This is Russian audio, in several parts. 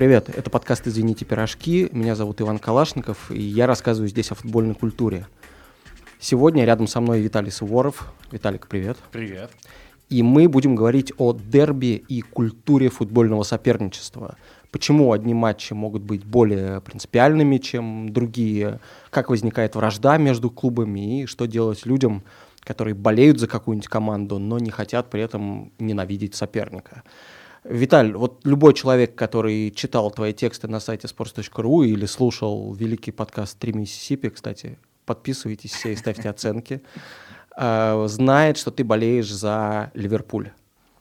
Привет, это подкаст «Извините, пирожки». Меня зовут Иван Калашников, и я рассказываю здесь о футбольной культуре. Сегодня рядом со мной Виталий Суворов. Виталик, привет. Привет. И мы будем говорить о дерби и культуре футбольного соперничества. Почему одни матчи могут быть более принципиальными, чем другие, как возникает вражда между клубами и что делать людям, которые болеют за какую-нибудь команду, но не хотят при этом ненавидеть соперника. Виталь, вот любой человек, который читал твои тексты на сайте sports.ru или слушал великий подкаст «Три Миссисипи», кстати, подписывайтесь все и ставьте оценки, э, знает, что ты болеешь за Ливерпуль.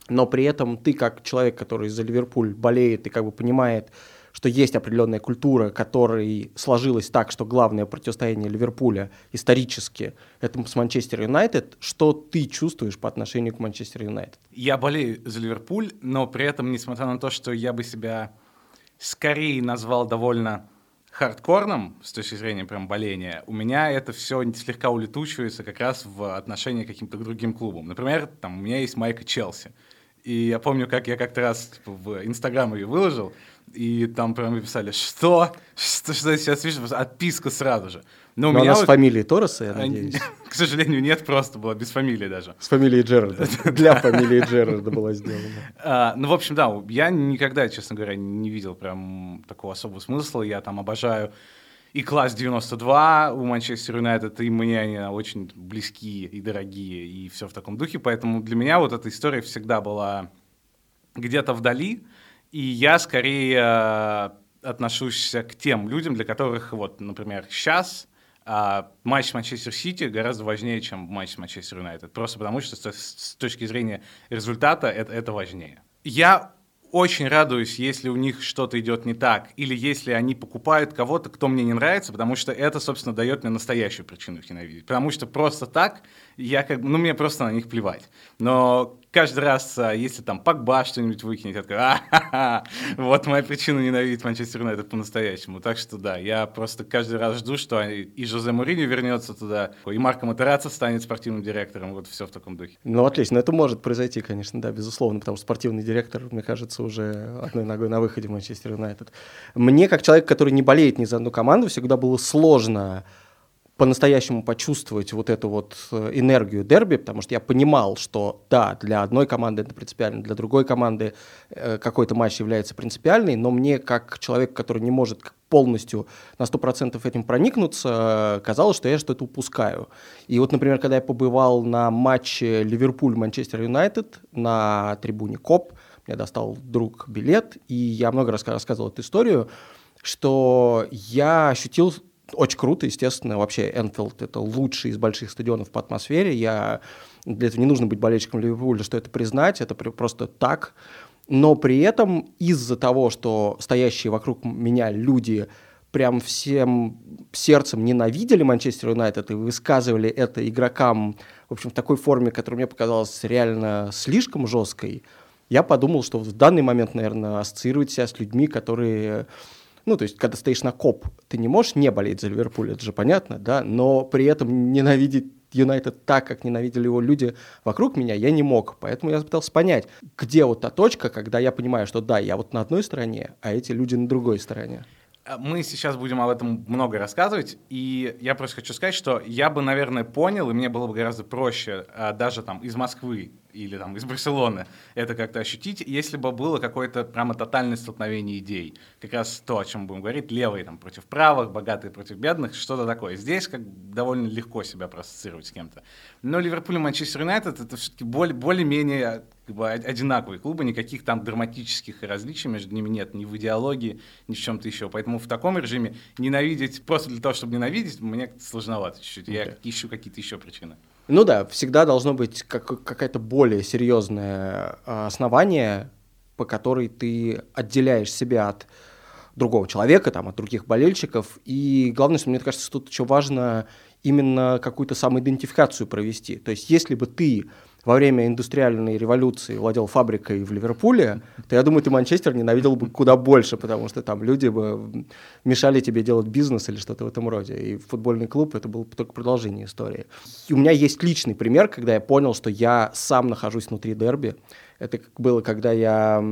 Но при этом ты, как человек, который за Ливерпуль болеет и как бы понимает, что есть определенная культура, которая сложилась так, что главное противостояние Ливерпуля исторически это с Манчестер Юнайтед. Что ты чувствуешь по отношению к Манчестер Юнайтед? Я болею за Ливерпуль, но при этом, несмотря на то, что я бы себя скорее назвал довольно хардкорным с точки зрения прям боления, у меня это все слегка улетучивается как раз в отношении к каким-то другим клубам. Например, там у меня есть майка Челси. И я помню, как я как-то раз типа, в Инстаграм ее выложил, и там прям писали, что? Что, что я сейчас вижу? Отписка сразу же. Но, Но у меня она вот... с фамилией Торреса, я надеюсь? К сожалению, нет, просто была без фамилии даже. С фамилией Джерарда. Для фамилии Джерарда была сделана. А, ну, в общем, да, я никогда, честно говоря, не видел прям такого особого смысла. Я там обожаю и класс 92 у Манчестер Юнайтед, и мне они очень близкие и дорогие, и все в таком духе. Поэтому для меня вот эта история всегда была где-то вдали, и я скорее э, отношусь к тем людям, для которых, вот, например, сейчас а матч с Манчестер Сити гораздо важнее, чем матч Манчестер Юнайтед. Просто потому что с, с точки зрения результата это, это важнее. Я очень радуюсь, если у них что-то идет не так, или если они покупают кого-то, кто мне не нравится, потому что это, собственно, дает мне настоящую причину их ненавидеть. Потому что просто так я как ну, мне просто на них плевать. Но каждый раз, а, если там Пакба что-нибудь выкинет, я такой, вот моя причина ненавидеть Манчестер Юнайтед по-настоящему. Так что да, я просто каждый раз жду, что и Жозе Мourinho вернется туда, и Марко Матераци станет спортивным директором, вот все в таком духе. Ну, отлично, это может произойти, конечно, да, безусловно, потому что спортивный директор, мне кажется, уже одной ногой на выходе в Манчестер Юнайтед. Мне, как человек, который не болеет ни за одну команду, всегда было сложно по-настоящему почувствовать вот эту вот э, энергию дерби, потому что я понимал, что да, для одной команды это принципиально, для другой команды э, какой-то матч является принципиальный, но мне, как человек, который не может полностью на 100% этим проникнуться, казалось, что я что-то упускаю. И вот, например, когда я побывал на матче Ливерпуль-Манчестер Юнайтед на трибуне КОП, мне достал друг билет, и я много раз рассказывал эту историю, что я ощутил очень круто, естественно, вообще Энфилд — это лучший из больших стадионов по атмосфере. Я... Для этого не нужно быть болельщиком Ливерпуля, что это признать, это просто так. Но при этом из-за того, что стоящие вокруг меня люди прям всем сердцем ненавидели Манчестер Юнайтед и высказывали это игрокам, в общем, в такой форме, которая мне показалась реально слишком жесткой, я подумал, что в данный момент, наверное, ассоциировать себя с людьми, которые ну, то есть, когда стоишь на коп, ты не можешь не болеть за Ливерпуль, это же понятно, да, но при этом ненавидеть Юнайтед так, как ненавидели его люди вокруг меня, я не мог. Поэтому я пытался понять, где вот та точка, когда я понимаю, что да, я вот на одной стороне, а эти люди на другой стороне. А мы сейчас будем об этом много рассказывать, и я просто хочу сказать, что я бы, наверное, понял, и мне было бы гораздо проще а, даже там из Москвы или там из Барселоны это как-то ощутить, если бы было какое-то прямо тотальное столкновение идей. Как раз то, о чем будем говорить, левые там против правых, богатые против бедных, что-то такое. Здесь как довольно легко себя проассоциировать с кем-то. Но Ливерпуль и Манчестер Юнайтед это все-таки более, более-менее как бы, одинаковые клубы, никаких там драматических различий между ними нет, ни в идеологии, ни в чем-то еще. Поэтому в таком режиме ненавидеть просто для того, чтобы ненавидеть, мне сложновато чуть-чуть. Okay. Я ищу какие-то еще причины. Ну да, всегда должно быть как, какая-то более серьезное а, основание, по которой ты отделяешь себя от другого человека, там, от других болельщиков. И главное, что мне кажется, тут еще важно именно какую-то самоидентификацию провести. То есть если бы ты во время индустриальной революции владел фабрикой в Ливерпуле, то я думаю, ты Манчестер ненавидел бы куда больше, потому что там люди бы мешали тебе делать бизнес или что-то в этом роде. И футбольный клуб это было только продолжение истории. И у меня есть личный пример, когда я понял, что я сам нахожусь внутри дерби. Это было, когда я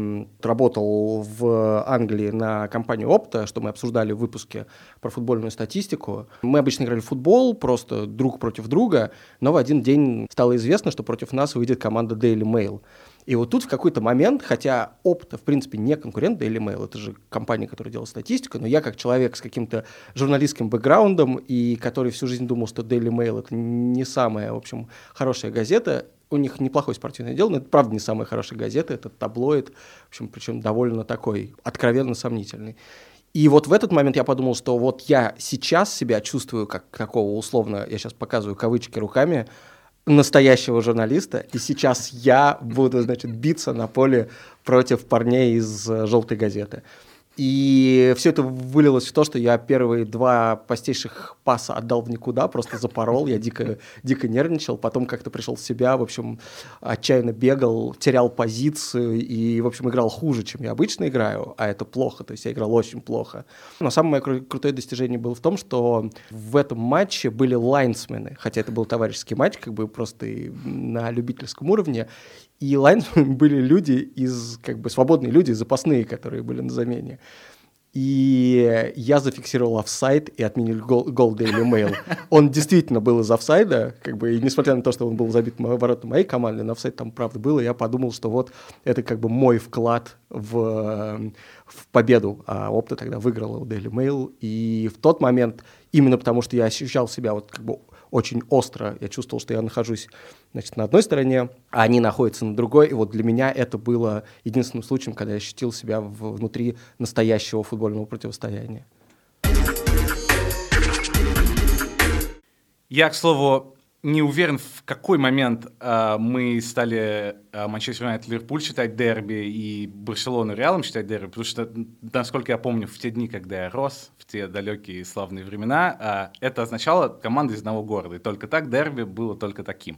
работал в Англии на компанию Opta, что мы обсуждали в выпуске про футбольную статистику. Мы обычно играли в футбол, просто друг против друга, но в один день стало известно, что против нас выйдет команда Daily Mail. И вот тут в какой-то момент, хотя Opta, в принципе, не конкурент Daily Mail, это же компания, которая делает статистику, но я как человек с каким-то журналистским бэкграундом и который всю жизнь думал, что Daily Mail это не самая, в общем, хорошая газета, у них неплохое спортивное дело, но это правда не самая хорошая газета, это таблоид, в общем, причем довольно такой откровенно сомнительный. И вот в этот момент я подумал, что вот я сейчас себя чувствую как какого условно, я сейчас показываю кавычки руками, настоящего журналиста, и сейчас я буду, значит, биться на поле против парней из э, «желтой газеты». И все это вылилось в то, что я первые два постейших паса отдал в никуда, просто запорол, я дико, дико нервничал, потом как-то пришел в себя, в общем, отчаянно бегал, терял позицию и, в общем, играл хуже, чем я обычно играю, а это плохо, то есть я играл очень плохо. Но самое мое крутое достижение было в том, что в этом матче были лайнсмены, хотя это был товарищеский матч, как бы просто на любительском уровне, и лайнсменами были люди из, как бы, свободные люди, запасные, которые были на замене. И я зафиксировал офсайд и отменил гол, гол Daily Mail. Он действительно был из офсайда, как бы, и несмотря на то, что он был забит в ворота моей команды, на офсайд там правда было, я подумал, что вот это как бы мой вклад в, в победу. А Опта тогда выиграла Daily Mail. И в тот момент, именно потому что я ощущал себя вот как бы очень остро. Я чувствовал, что я нахожусь значит, на одной стороне, а они находятся на другой. И вот для меня это было единственным случаем, когда я ощутил себя внутри настоящего футбольного противостояния. Я, к слову, не уверен, в какой момент э, мы стали э, Манчестер Юнайтед Ливерпуль считать дерби и Барселону Реалом считать дерби, потому что, насколько я помню, в те дни, когда я рос, в те далекие славные времена, э, это означало команда из одного города, и только так дерби было только таким.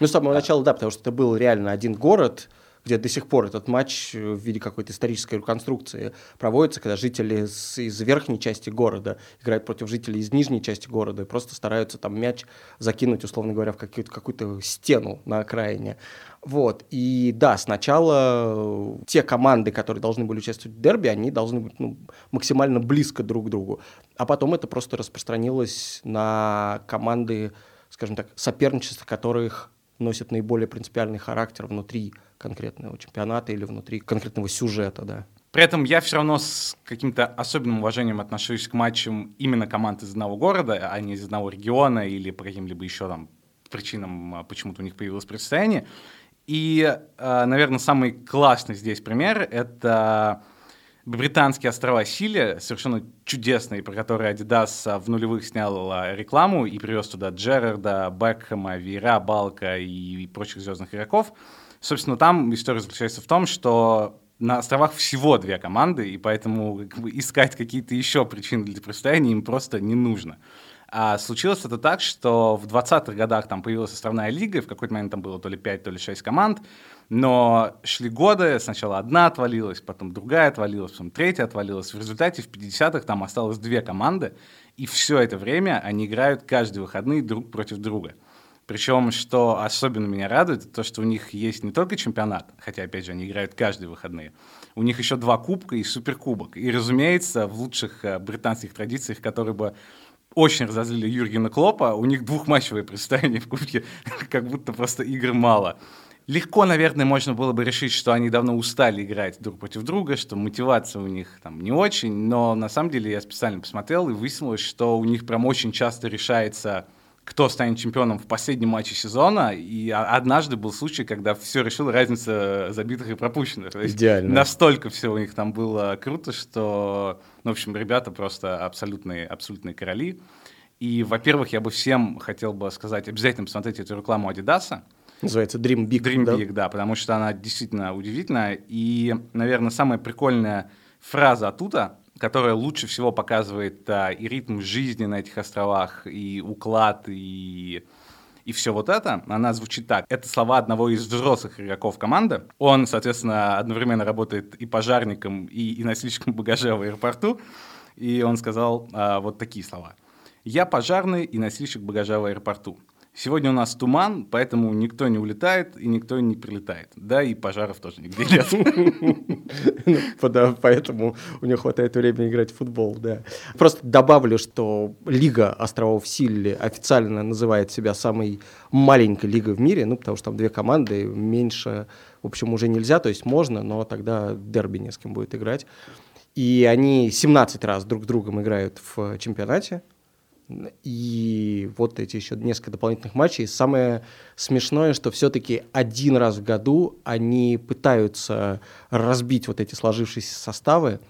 Ну, с самого начала, да, потому что это был реально один город, где до сих пор этот матч в виде какой-то исторической реконструкции проводится, когда жители с, из верхней части города играют против жителей из нижней части города и просто стараются там мяч закинуть, условно говоря, в какую-то, какую-то стену на окраине. Вот. И да, сначала те команды, которые должны были участвовать в дерби, они должны быть ну, максимально близко друг к другу. А потом это просто распространилось на команды, скажем так, соперничества, которых носят наиболее принципиальный характер внутри конкретного чемпионата или внутри конкретного сюжета, да. При этом я все равно с каким-то особенным уважением отношусь к матчам именно команд из одного города, а не из одного региона или по каким-либо еще там причинам а, почему-то у них появилось противостояние. И, а, наверное, самый классный здесь пример — это британские острова Сили, совершенно чудесные, про которые Adidas в нулевых снял рекламу и привез туда Джерарда, Бекхэма, Вира, Балка и прочих звездных игроков. Собственно, там история заключается в том, что на островах всего две команды, и поэтому как бы, искать какие-то еще причины для противостояния им просто не нужно. А случилось это так, что в 20-х годах там появилась островная лига, и в какой-то момент там было то ли 5, то ли 6 команд, но шли годы, сначала одна отвалилась, потом другая отвалилась, потом третья отвалилась. В результате в 50-х там осталось две команды, и все это время они играют каждые выходные друг против друга. Причем, что особенно меня радует, то, что у них есть не только чемпионат, хотя, опять же, они играют каждые выходные, у них еще два кубка и суперкубок. И, разумеется, в лучших э, британских традициях, которые бы очень разозлили Юргена Клопа, у них двухматчевое представление в кубке, как будто просто игр мало. Легко, наверное, можно было бы решить, что они давно устали играть друг против друга, что мотивация у них там не очень, но на самом деле я специально посмотрел и выяснилось, что у них прям очень часто решается кто станет чемпионом в последнем матче сезона. И однажды был случай, когда все решила разница забитых и пропущенных. Идеально. Настолько все у них там было круто, что, ну, в общем, ребята просто абсолютные, абсолютные короли. И, во-первых, я бы всем хотел бы сказать, обязательно посмотрите эту рекламу Адидаса. Называется Dream Big. Dream да? Big, да, потому что она действительно удивительная. И, наверное, самая прикольная фраза оттуда, которая лучше всего показывает а, и ритм жизни на этих островах, и уклад, и, и все вот это, она звучит так. Это слова одного из взрослых игроков команды. Он, соответственно, одновременно работает и пожарником, и, и носильщиком багажа в аэропорту. И он сказал а, вот такие слова. «Я пожарный и носильщик багажа в аэропорту. Сегодня у нас туман, поэтому никто не улетает и никто не прилетает. Да, и пожаров тоже нигде нет. Поэтому у него хватает времени играть в футбол, да. Просто добавлю, что Лига островов Силли официально называет себя самой маленькой лигой в мире, ну, потому что там две команды, меньше, в общем, уже нельзя, то есть можно, но тогда дерби не с кем будет играть. И они 17 раз друг с другом играют в чемпионате, и вот эти еще несколько дополнительных матчей. Самое смешное, что все-таки один раз в году они пытаются разбить вот эти сложившиеся составы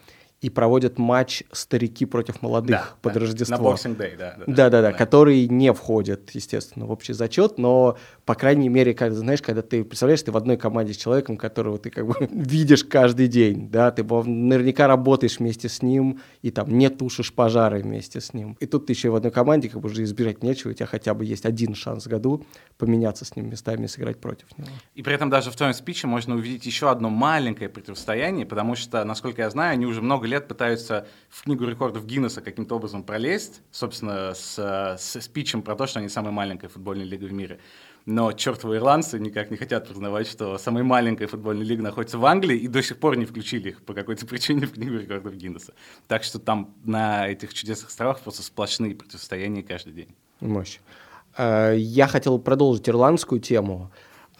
и проводят матч старики против молодых да, под да, Рождество. На Boxing Day, да. Да-да-да, который не входит, естественно, в общий зачет, но, по крайней мере, когда, знаешь, когда ты представляешь, ты в одной команде с человеком, которого ты как бы видишь каждый день, да, ты наверняка работаешь вместе с ним и там не тушишь пожары вместе с ним. И тут ты еще в одной команде, как бы уже избирать нечего, у тебя хотя бы есть один шанс в году поменяться с ним местами и сыграть против него. И при этом даже в твоем спиче можно увидеть еще одно маленькое противостояние, потому что, насколько я знаю, они уже много лет пытаются в книгу рекордов Гиннесса каким-то образом пролезть, собственно, с, с спичем про то, что они самая маленькая футбольная лига в мире. Но чертовы ирландцы никак не хотят признавать, что самая маленькая футбольная лига находится в Англии, и до сих пор не включили их по какой-то причине в книгу рекордов Гиннесса. Так что там на этих чудесных островах просто сплошные противостояния каждый день. Мощь. Э, я хотел продолжить ирландскую тему.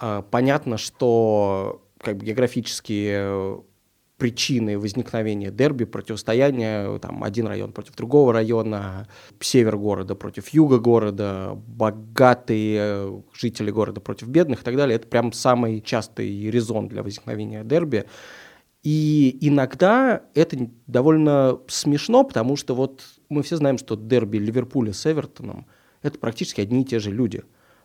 Э, понятно, что как бы географические причины возникновения дерби, противостояния, там, один район против другого района, север города против юга города, богатые жители города против бедных и так далее. Это прям самый частый резон для возникновения дерби. И иногда это довольно смешно, потому что вот мы все знаем, что дерби Ливерпуля с Эвертоном – это практически одни и те же люди.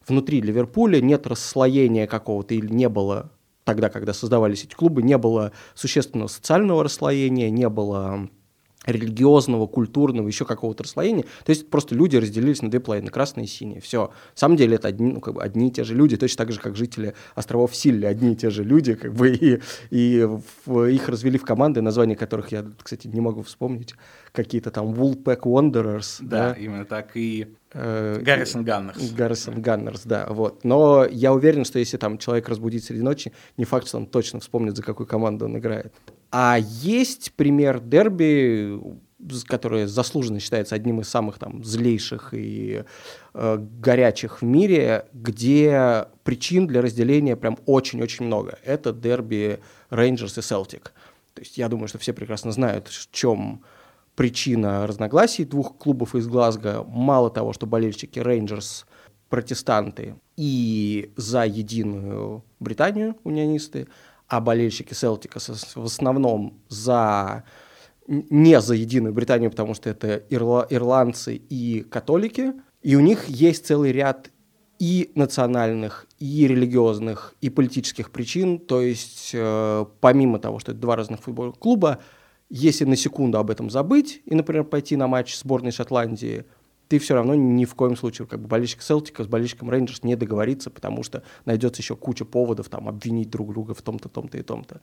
Внутри Ливерпуля нет расслоения какого-то или не было тогда, когда создавались эти клубы, не было существенного социального расслоения, не было религиозного, культурного, еще какого-то расслоения. То есть просто люди разделились на две половины, красные и синие. Все. На самом деле это одни, ну, как бы одни и те же люди, точно так же, как жители островов Силли, одни и те же люди, как бы, и, и в, их развели в команды, названия которых я, кстати, не могу вспомнить. Какие-то там Woolpack Wanderers. Да, да? именно так. И Гаррисон Ганнерс. Гаррисон Ганнерс, да, вот. Но я уверен, что если там человек разбудить среди ночи, не факт, что он точно вспомнит, за какую команду он играет. А есть пример дерби, которое заслуженно считается одним из самых там злейших и э, горячих в мире, где причин для разделения прям очень-очень много. Это дерби Рейнджерс и Селтик. То есть я думаю, что все прекрасно знают, в чем причина разногласий двух клубов из Глазго. Мало того, что болельщики Рейнджерс протестанты и за единую Британию унионисты, а болельщики Селтика в основном за не за единую Британию, потому что это ирла, ирландцы и католики, и у них есть целый ряд и национальных, и религиозных, и политических причин. То есть, э, помимо того, что это два разных футбольных клуба, если на секунду об этом забыть и, например, пойти на матч сборной Шотландии, ты все равно ни в коем случае, как бы болельщик Селтика с болельщиком Рейнджерс не договорится, потому что найдется еще куча поводов там обвинить друг друга в том-то, том-то и том-то.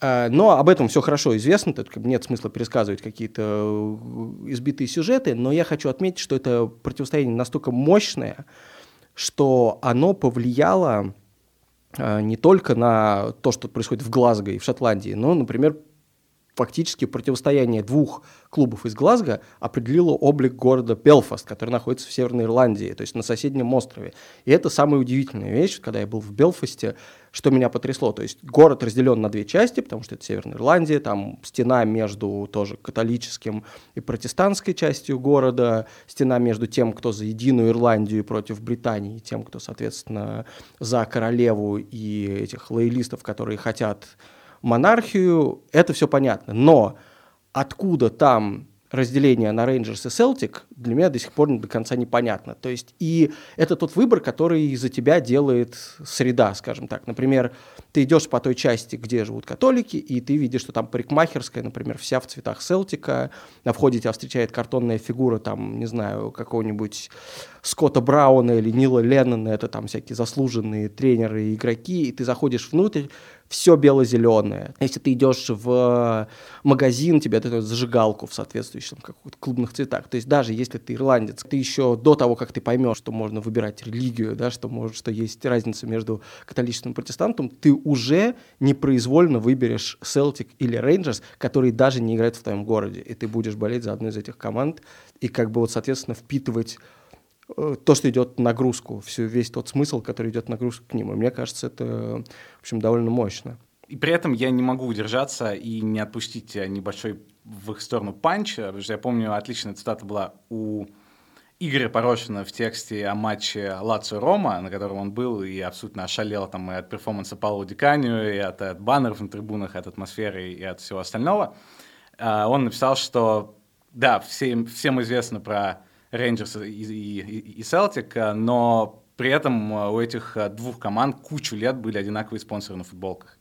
А, но об этом все хорошо известно, нет смысла пересказывать какие-то э, избитые сюжеты, но я хочу отметить, что это противостояние настолько мощное, что оно повлияло а, не только на то, что происходит в Глазго и в Шотландии, но, например, фактически противостояние двух клубов из Глазго определило облик города Белфаст, который находится в Северной Ирландии, то есть на соседнем острове. И это самая удивительная вещь, когда я был в Белфасте, что меня потрясло. То есть город разделен на две части, потому что это Северная Ирландия, там стена между тоже католическим и протестантской частью города, стена между тем, кто за единую Ирландию против Британии, и тем, кто, соответственно, за королеву и этих лоялистов, которые хотят монархию, это все понятно. Но откуда там разделение на Рейнджерс и Селтик для меня до сих пор до конца непонятно. То есть и это тот выбор, который за тебя делает среда, скажем так. Например, ты идешь по той части, где живут католики, и ты видишь, что там парикмахерская, например, вся в цветах Селтика, на входе тебя встречает картонная фигура, там, не знаю, какого-нибудь Скотта Брауна или Нила Леннона, это там всякие заслуженные тренеры и игроки, и ты заходишь внутрь, все бело-зеленое. Если ты идешь в магазин, тебе дают зажигалку в соответствующем каких-то клубных цветах. То есть даже если ты ирландец, ты еще до того, как ты поймешь, что можно выбирать религию, да, что, может, что есть разница между католичеством и протестантом, ты уже непроизвольно выберешь Celtic или Rangers, которые даже не играют в твоем городе, и ты будешь болеть за одну из этих команд и как бы вот, соответственно, впитывать э, то, что идет нагрузку, всю, весь тот смысл, который идет нагрузку к ним. И мне кажется, это, в общем, довольно мощно. И при этом я не могу удержаться и не отпустить небольшой в их сторону панч, потому что я помню, отличная цитата была у Игоря Порошина в тексте о матче Лацио Рома, на котором он был и абсолютно ошалел там и от перформанса Паула Диканию, и от, от баннеров на трибунах, от атмосферы, и от всего остального. А, он написал, что да, всем, всем известно про Рейнджерс и, и, и Celtic, но при этом у этих двух команд кучу лет были одинаковые спонсоры на футболках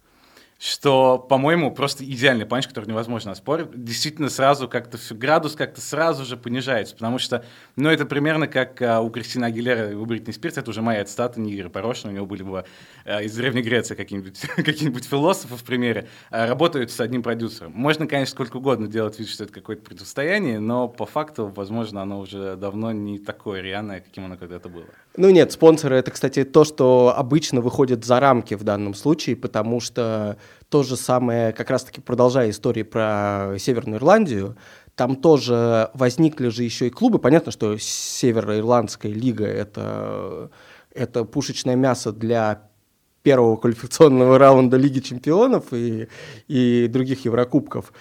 что, по-моему, просто идеальный панч, который невозможно оспорить. Действительно, сразу как-то градус как-то сразу же понижается, потому что, ну, это примерно как а, у Кристины Агилера и у Бритни Спирс, это уже моя цитата, не Игорь Порошин, у него были бы а, из Древней Греции какие-нибудь какие философы в примере, а, работают с одним продюсером. Можно, конечно, сколько угодно делать вид, что это какое-то противостояние, но по факту, возможно, оно уже давно не такое реальное, каким оно когда-то было. Ну нет, спонсоры это, кстати, то, что обычно выходит за рамки в данном случае, потому что то же самое, как раз-таки продолжая истории про Северную Ирландию, там тоже возникли же еще и клубы. Понятно, что Североирландская лига это, это пушечное мясо для первого квалификационного раунда Лиги чемпионов и, и других Еврокубков.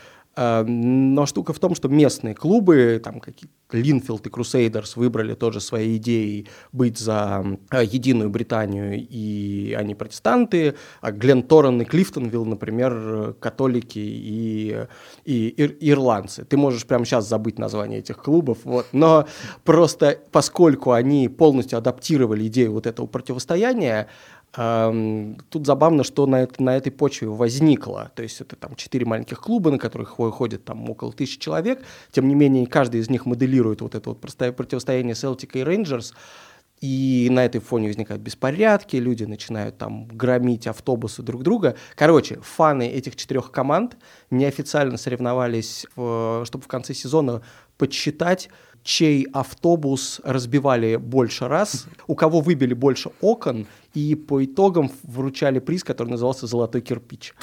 Эм, но штука в том, что местные клубы, там какие-то Линфилд и Крусейдерс выбрали тоже свои идеи быть за э, единую Британию, и они протестанты, а Глен Торрен и Клифтонвилл, например, католики и, и, и ирландцы. Ты можешь прямо сейчас забыть название этих клубов, вот. но просто поскольку они полностью адаптировали идею вот этого противостояния, Тут забавно, что на, это, на этой почве возникло. То есть это там четыре маленьких клуба, на которых ходит там около тысячи человек. Тем не менее, каждый из них моделирует вот это вот противостояние Селтика и Рейнджерс. И на этой фоне возникают беспорядки, люди начинают там громить автобусы друг друга. Короче, фаны этих четырех команд неофициально соревновались, в, чтобы в конце сезона подсчитать, чей автобус разбивали больше раз, у кого выбили больше окон, и по итогам вручали приз, который назывался «Золотой кирпич».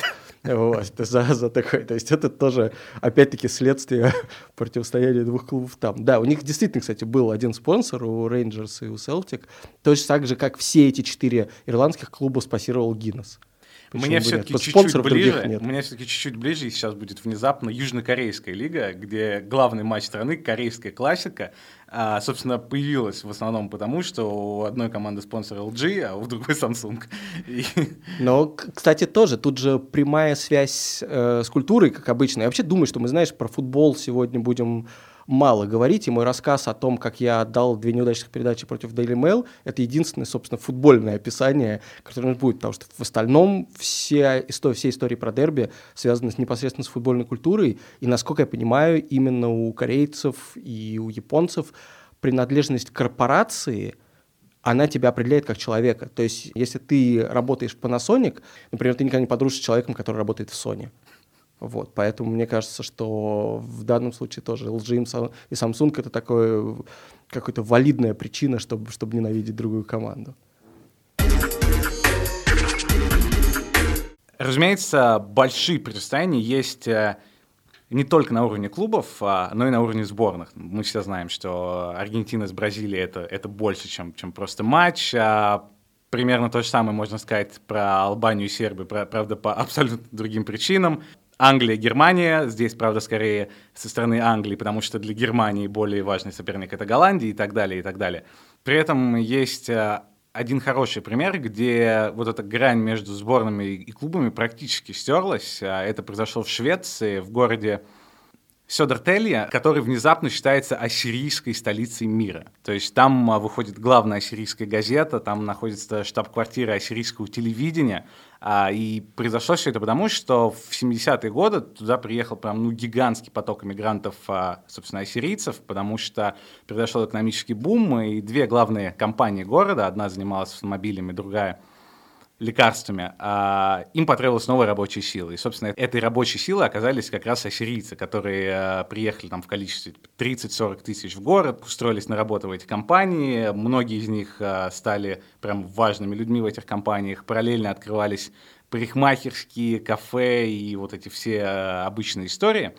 Вот, за, за такое. То есть это тоже, опять-таки, следствие противостояния двух клубов там. Да, у них действительно, кстати, был один спонсор, у Рейнджерс и у Селтик, точно так же, как все эти четыре ирландских клуба спасировал Гиннес. Почему мне все-таки чуть-чуть ближе, нет. мне все-таки чуть-чуть ближе, и сейчас будет внезапно Южнокорейская лига, где главный матч страны, корейская классика, а, собственно, появилась в основном потому, что у одной команды спонсор LG, а у другой Samsung. И... Но, кстати, тоже, тут же прямая связь э, с культурой, как обычно. Я вообще думаю, что мы, знаешь, про футбол сегодня будем мало говорить, и мой рассказ о том, как я отдал две неудачных передачи против Daily Mail, это единственное, собственно, футбольное описание, которое будет, потому что в остальном все, истории, все истории про дерби связаны непосредственно с футбольной культурой, и, насколько я понимаю, именно у корейцев и у японцев принадлежность корпорации – она тебя определяет как человека. То есть, если ты работаешь в Panasonic, например, ты никогда не подружишься с человеком, который работает в Sony. Вот, поэтому мне кажется, что в данном случае тоже LG и Samsung это такое какая-то валидная причина, чтобы, чтобы ненавидеть другую команду. Разумеется, большие противостояния есть э, не только на уровне клубов, а, но и на уровне сборных. Мы все знаем, что Аргентина с Бразилией это, это больше, чем, чем просто матч. А примерно то же самое можно сказать про Албанию и Сербию, правда, по абсолютно другим причинам. Англия, Германия. Здесь, правда, скорее со стороны Англии, потому что для Германии более важный соперник это Голландия и так далее, и так далее. При этом есть э, один хороший пример, где вот эта грань между сборными и клубами практически стерлась. А это произошло в Швеции, в городе Сёдертелья, который внезапно считается ассирийской столицей мира. То есть там а, выходит главная ассирийская газета, там находится штаб-квартира ассирийского телевидения, а, и произошло все это потому, что в 70-е годы туда приехал прям ну, гигантский поток иммигрантов, а, собственно, ассирийцев, потому что произошел экономический бум, и две главные компании города, одна занималась автомобилями, другая лекарствами, а им потребовалась новая рабочая сила. И, собственно, этой рабочей силой оказались как раз ассирийцы, которые а, приехали там в количестве 30-40 тысяч в город, устроились на работу в эти компании. Многие из них а, стали прям важными людьми в этих компаниях. Параллельно открывались парикмахерские, кафе и вот эти все а, обычные истории.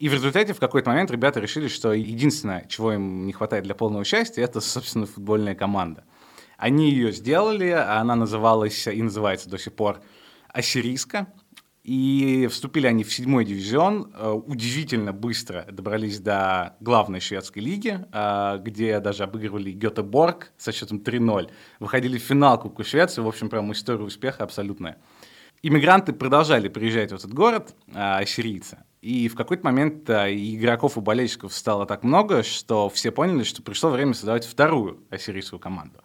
И в результате в какой-то момент ребята решили, что единственное, чего им не хватает для полного счастья, это, собственно, футбольная команда. Они ее сделали, она называлась и называется до сих пор «Ассирийска». И вступили они в седьмой дивизион, э, удивительно быстро добрались до главной шведской лиги, э, где даже обыгрывали Гетеборг со счетом 3-0. Выходили в финал Кубка Швеции, в общем, прям история успеха абсолютная. Иммигранты продолжали приезжать в этот город, э, ассирийцы, и в какой-то момент игроков и болельщиков стало так много, что все поняли, что пришло время создавать вторую ассирийскую команду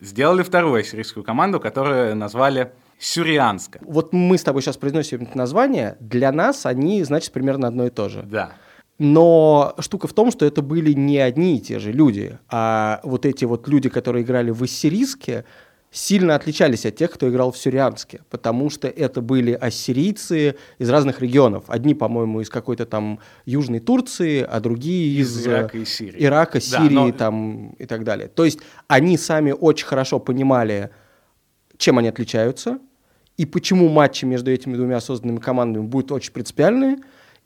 сделали вторую ассирийскую команду, которую назвали Сюрианска. Вот мы с тобой сейчас произносим это название, для нас они, значит, примерно одно и то же. Да. Но штука в том, что это были не одни и те же люди, а вот эти вот люди, которые играли в ассирийске, сильно отличались от тех, кто играл в Сюрианске, потому что это были ассирийцы из разных регионов. Одни, по-моему, из какой-то там Южной Турции, а другие из, из Ирака и Сирии. Ирака, Сирии да, но... там, и так далее. То есть они сами очень хорошо понимали, чем они отличаются, и почему матчи между этими двумя созданными командами будут очень принципиальные.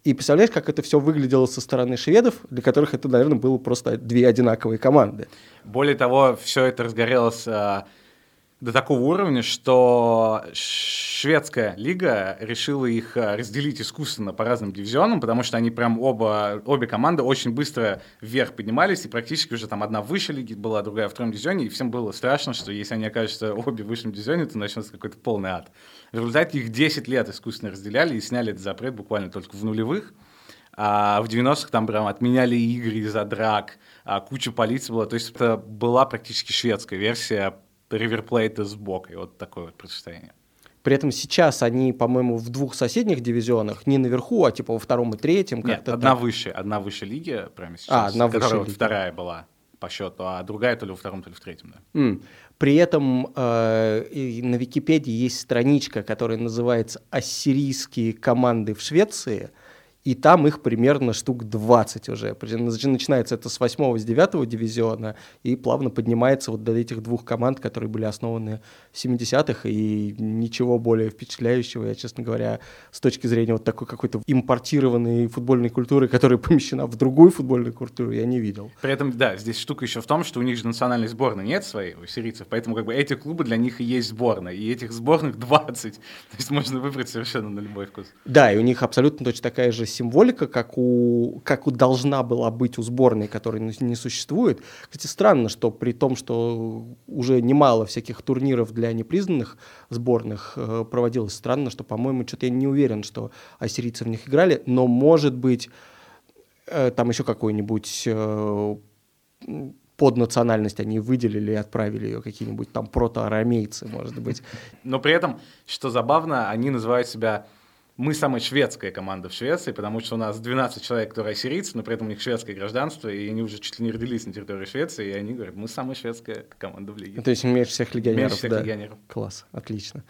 И представляешь, как это все выглядело со стороны шведов, для которых это, наверное, было просто две одинаковые команды. Более того, все это разгорелось а, до такого уровня, что шведская лига решила их э, разделить искусственно по разным дивизионам, потому что они прям оба, обе команды очень быстро вверх поднимались, и практически уже там одна выше лиги была, другая в втором дивизионе, и всем было страшно, что если они окажутся обе в высшем дивизионе, то начнется какой-то полный ад. В результате их 10 лет искусственно разделяли и сняли этот запрет буквально только в нулевых. А в 90-х там прям отменяли игры из-за драк, а куча полиции была. То есть это была практически шведская версия River Plate с Бокой. Вот такое вот противостояние. При этом сейчас они, по-моему, в двух соседних дивизионах, не наверху, а типа во втором и третьем. Нет, одна так. выше, одна выше лиги прямо сейчас, а, одна которая вот вторая была по счету, а другая то ли во втором, то ли в третьем, да. Mm. При этом э, на Википедии есть страничка, которая называется «Ассирийские команды в Швеции», и там их примерно штук 20 уже. Начинается это с 8 с 9 дивизиона и плавно поднимается вот до этих двух команд, которые были основаны в 70-х, и ничего более впечатляющего, я, честно говоря, с точки зрения вот такой какой-то импортированной футбольной культуры, которая помещена в другую футбольную культуру, я не видел. При этом, да, здесь штука еще в том, что у них же национальной сборной нет своей, у сирийцев, поэтому как бы эти клубы для них и есть сборная, и этих сборных 20, то есть можно выбрать совершенно на любой вкус. Да, и у них абсолютно точно такая же символика, как у, как у должна была быть у сборной, которой не существует. Кстати, странно, что при том, что уже немало всяких турниров для непризнанных сборных э, проводилось, странно, что, по-моему, что-то я не уверен, что ассирийцы в них играли, но, может быть, э, там еще какой-нибудь э, под национальность они выделили и отправили ее какие-нибудь там протоарамейцы, может быть. Но при этом, что забавно, они называют себя мы самая шведская команда в Швеции, потому что у нас 12 человек, которые сирийцы, но при этом у них шведское гражданство, и они уже чуть ли не родились на территории Швеции, и они говорят, мы самая шведская команда в лиге. То есть меньше всех легионеров, меньше всех да. легионеров. Класс, отлично.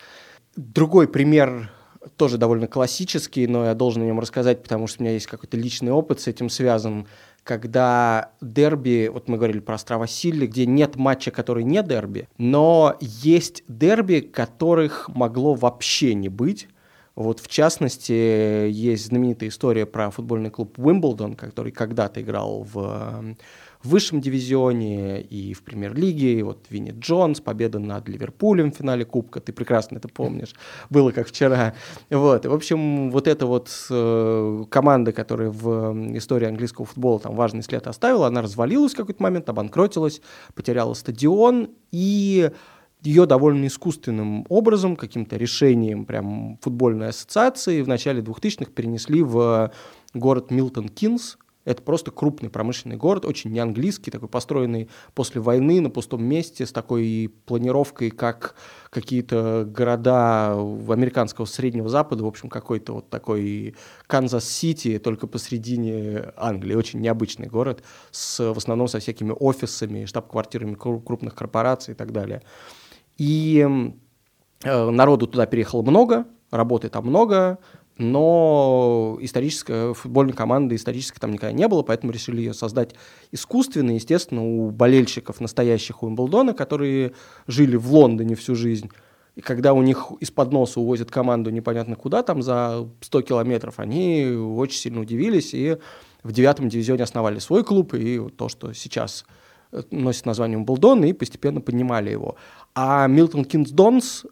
Другой пример тоже довольно классический, но я должен о нем рассказать, потому что у меня есть какой-то личный опыт с этим связан, когда дерби, вот мы говорили про острова Силли, где нет матча, который не дерби, но есть дерби, которых могло вообще не быть, вот в частности, есть знаменитая история про футбольный клуб Уимблдон, который когда-то играл в высшем дивизионе и в премьер-лиге. И вот Винни Джонс, победа над Ливерпулем в финале Кубка, ты прекрасно это помнишь, было как вчера. Вот. И, в общем, вот эта вот э, команда, которая в истории английского футбола там важный след оставила, она развалилась в какой-то момент, обанкротилась, потеряла стадион и ее довольно искусственным образом, каким-то решением прям футбольной ассоциации в начале 2000-х перенесли в город Милтон Кинс. Это просто крупный промышленный город, очень неанглийский, такой построенный после войны на пустом месте, с такой планировкой, как какие-то города в американского Среднего Запада, в общем, какой-то вот такой Канзас-Сити, только посредине Англии. Очень необычный город, с, в основном со всякими офисами, штаб-квартирами крупных корпораций и так далее. И Э, народу туда переехало много, работы там много, но историческая футбольной команды исторически там никогда не было, поэтому решили ее создать искусственно. Естественно, у болельщиков настоящих Уимблдона, которые жили в Лондоне всю жизнь, и когда у них из-под носа увозят команду непонятно куда, там за 100 километров, они очень сильно удивились и в девятом дивизионе основали свой клуб, и то, что сейчас э, носит название Уимблдон, и постепенно поднимали его. А Милтон Кинс Донс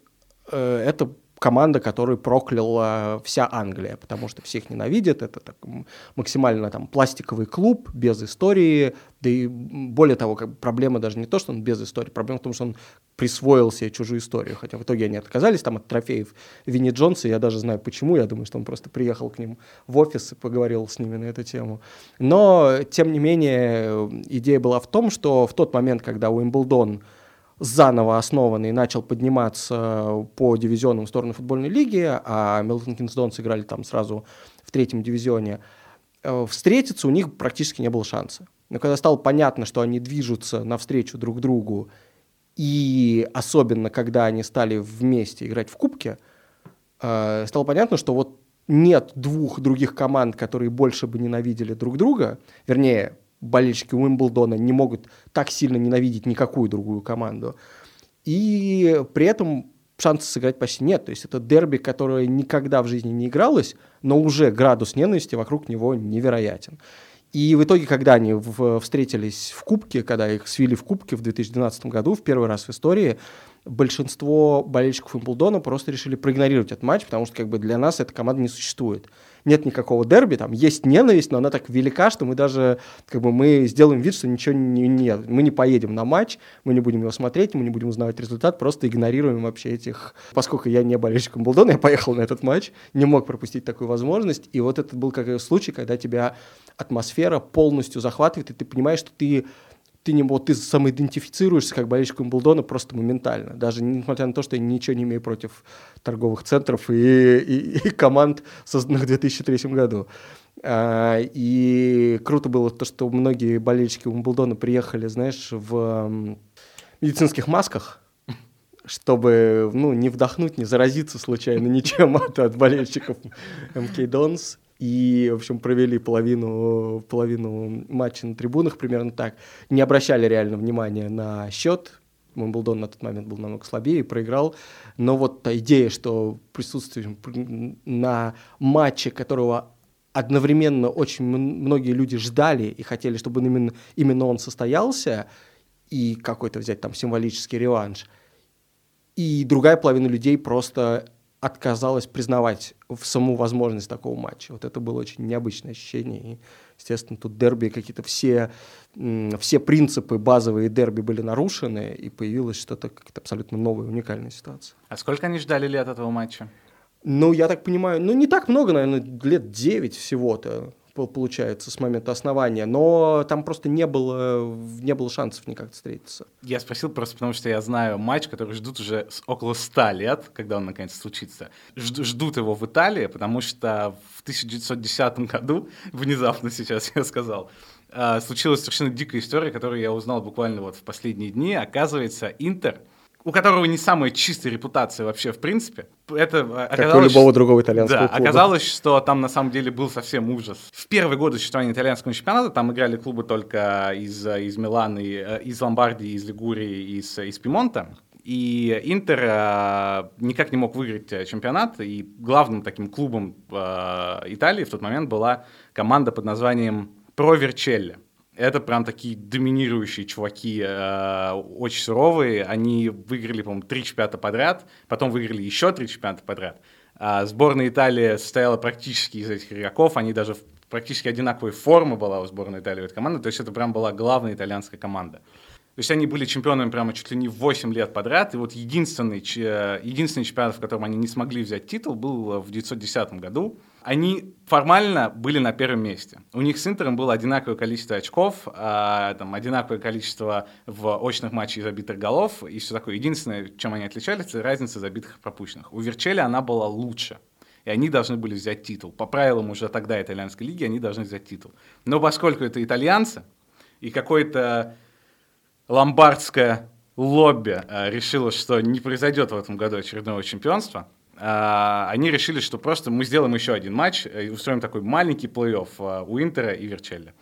э, это команда, которую прокляла вся Англия, потому что всех ненавидят. Это так, максимально там пластиковый клуб, без истории. Да и более того, как, проблема даже не то, что он без истории, проблема в том, что он присвоил себе чужую историю. Хотя в итоге они отказались там от трофеев Винни Джонса. Я даже знаю почему. Я думаю, что он просто приехал к ним в офис и поговорил с ними на эту тему. Но, тем не менее, идея была в том, что в тот момент, когда Уимблдон заново основанный начал подниматься по дивизионам в сторону футбольной лиги, а Милтон Кинсдон сыграли там сразу в третьем дивизионе, э, встретиться у них практически не было шанса. Но когда стало понятно, что они движутся навстречу друг другу, и особенно когда они стали вместе играть в кубке, э, стало понятно, что вот нет двух других команд, которые больше бы ненавидели друг друга, вернее, болельщики Уимблдона не могут так сильно ненавидеть никакую другую команду. И при этом шансов сыграть почти нет. То есть это дерби, которое никогда в жизни не игралось, но уже градус ненависти вокруг него невероятен. И в итоге, когда они в, встретились в Кубке, когда их свели в Кубке в 2012 году, в первый раз в истории, большинство болельщиков Уимблдона просто решили проигнорировать этот матч, потому что как бы для нас эта команда не существует нет никакого дерби, там есть ненависть, но она так велика, что мы даже, как бы, мы сделаем вид, что ничего не, нет. Мы не поедем на матч, мы не будем его смотреть, мы не будем узнавать результат, просто игнорируем вообще этих... Поскольку я не болельщик Болдона, я поехал на этот матч, не мог пропустить такую возможность, и вот это был как случай, когда тебя атмосфера полностью захватывает, и ты понимаешь, что ты ты не вот ты самоидентифицируешься как болельщик Уимблдона просто моментально. Даже несмотря на то, что я ничего не имею против торговых центров и, и, и команд, созданных в 2003 году. А, и круто было то, что многие болельщики Уимблдона приехали, знаешь, в медицинских масках, чтобы ну, не вдохнуть, не заразиться случайно ничем от, от болельщиков МК Донс и, в общем, провели половину, половину матча на трибунах примерно так. Не обращали реально внимания на счет. Мумблдон на тот момент был намного слабее и проиграл. Но вот та идея, что присутствие на матче, которого одновременно очень многие люди ждали и хотели, чтобы именно, именно он состоялся, и какой-то взять там символический реванш. И другая половина людей просто отказалась признавать в саму возможность такого матча. Вот это было очень необычное ощущение. И, естественно, тут дерби какие-то все, все принципы базовые дерби были нарушены, и появилась что-то как-то абсолютно новая, уникальная ситуация. А сколько они ждали лет этого матча? Ну, я так понимаю, ну, не так много, наверное, лет 9 всего-то получается, с момента основания, но там просто не было, не было шансов никак встретиться. Я спросил просто потому, что я знаю матч, который ждут уже около 100 лет, когда он наконец случится. Ждут его в Италии, потому что в 1910 году, внезапно сейчас я сказал, а, случилась совершенно дикая история, которую я узнал буквально вот в последние дни. Оказывается, Интер — у которого не самая чистая репутация вообще в принципе. Это оказалось, как у любого другого итальянского да, клуба. оказалось, что там на самом деле был совсем ужас. В первые годы существования итальянского чемпионата там играли клубы только из, из Милана, э, из Ломбардии, из Лигурии, из, из Пимонта. И Интер э, никак не мог выиграть э, чемпионат, и главным таким клубом э, Италии в тот момент была команда под названием Про Верчелли. Это прям такие доминирующие чуваки, э, очень суровые. Они выиграли, по-моему, три чемпионата подряд, потом выиграли еще три чемпионата подряд. А сборная Италии состояла практически из этих игроков. Они даже практически одинаковой формы была у сборной Италии в этой команды. То есть это прям была главная итальянская команда. То есть они были чемпионами прямо чуть ли не 8 лет подряд. И вот единственный, единственный чемпионат, в котором они не смогли взять титул, был в 1910 году они формально были на первом месте. У них с Интером было одинаковое количество очков, а, там, одинаковое количество в очных матчах забитых голов и все такое. Единственное, чем они отличались, это разница забитых и пропущенных. У Верчели она была лучше. И они должны были взять титул. По правилам уже тогда итальянской лиги они должны взять титул. Но поскольку это итальянцы, и какое-то ломбардское лобби э, решило, что не произойдет в этом году очередного чемпионства, э, они решили, что просто мы сделаем еще один матч и устроим такой маленький плей-офф э, у Интера и Верчелли.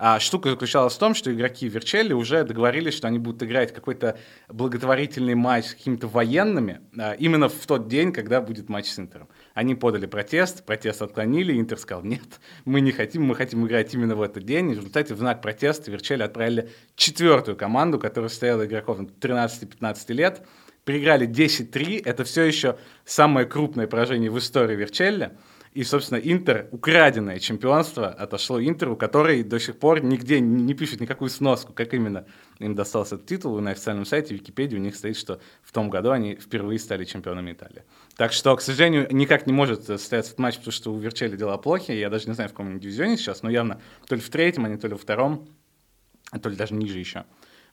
А штука заключалась в том, что игроки Верчелли уже договорились, что они будут играть какой-то благотворительный матч с какими-то военными а, именно в тот день, когда будет матч с Интером. Они подали протест, протест отклонили, Интер сказал, нет, мы не хотим, мы хотим играть именно в этот день. И в результате в знак протеста Верчелли отправили четвертую команду, которая состояла игроков 13-15 лет, проиграли 10-3, это все еще самое крупное поражение в истории Верчелли. И, собственно, Интер, украденное чемпионство отошло Интеру, который до сих пор нигде не пишет никакую сноску, как именно им достался этот титул. И на официальном сайте Википедии у них стоит, что в том году они впервые стали чемпионами Италии. Так что, к сожалению, никак не может состояться этот матч, потому что у Верчели дела плохи. Я даже не знаю, в каком дивизионе сейчас, но явно то ли в третьем, а не то ли во втором, а то ли даже ниже еще.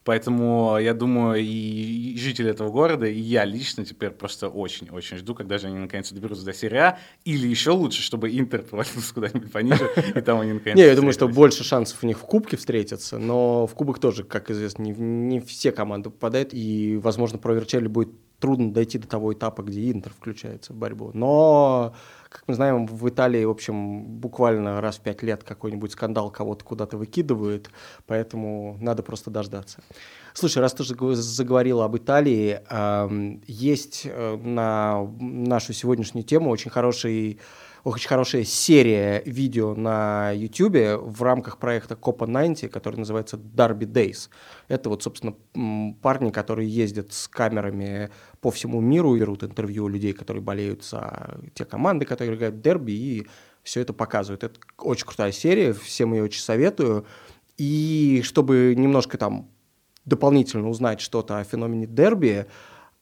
Поэтому я думаю, и жители этого города, и я лично теперь просто очень-очень жду, когда же они наконец доберутся до серии А, или еще лучше, чтобы Интер провалился куда-нибудь пониже, и там они наконец Не, я думаю, что больше шансов у них в Кубке встретиться, но в Кубок тоже, как известно, не, не все команды попадают, и, возможно, про Верчелли будет трудно дойти до того этапа, где Интер включается в борьбу. Но как мы знаем, в Италии, в общем, буквально раз в пять лет какой-нибудь скандал кого-то куда-то выкидывают, поэтому надо просто дождаться. Слушай, раз ты заговорил об Италии, есть э, на нашу сегодняшнюю тему очень хороший очень хорошая серия видео на YouTube в рамках проекта Copa 90, который называется Darby Days. Это вот, собственно, парни, которые ездят с камерами по всему миру, берут интервью у людей, которые болеют за те команды, которые играют в дерби, и все это показывают. Это очень крутая серия, всем ее очень советую. И чтобы немножко там дополнительно узнать что-то о феномене дерби,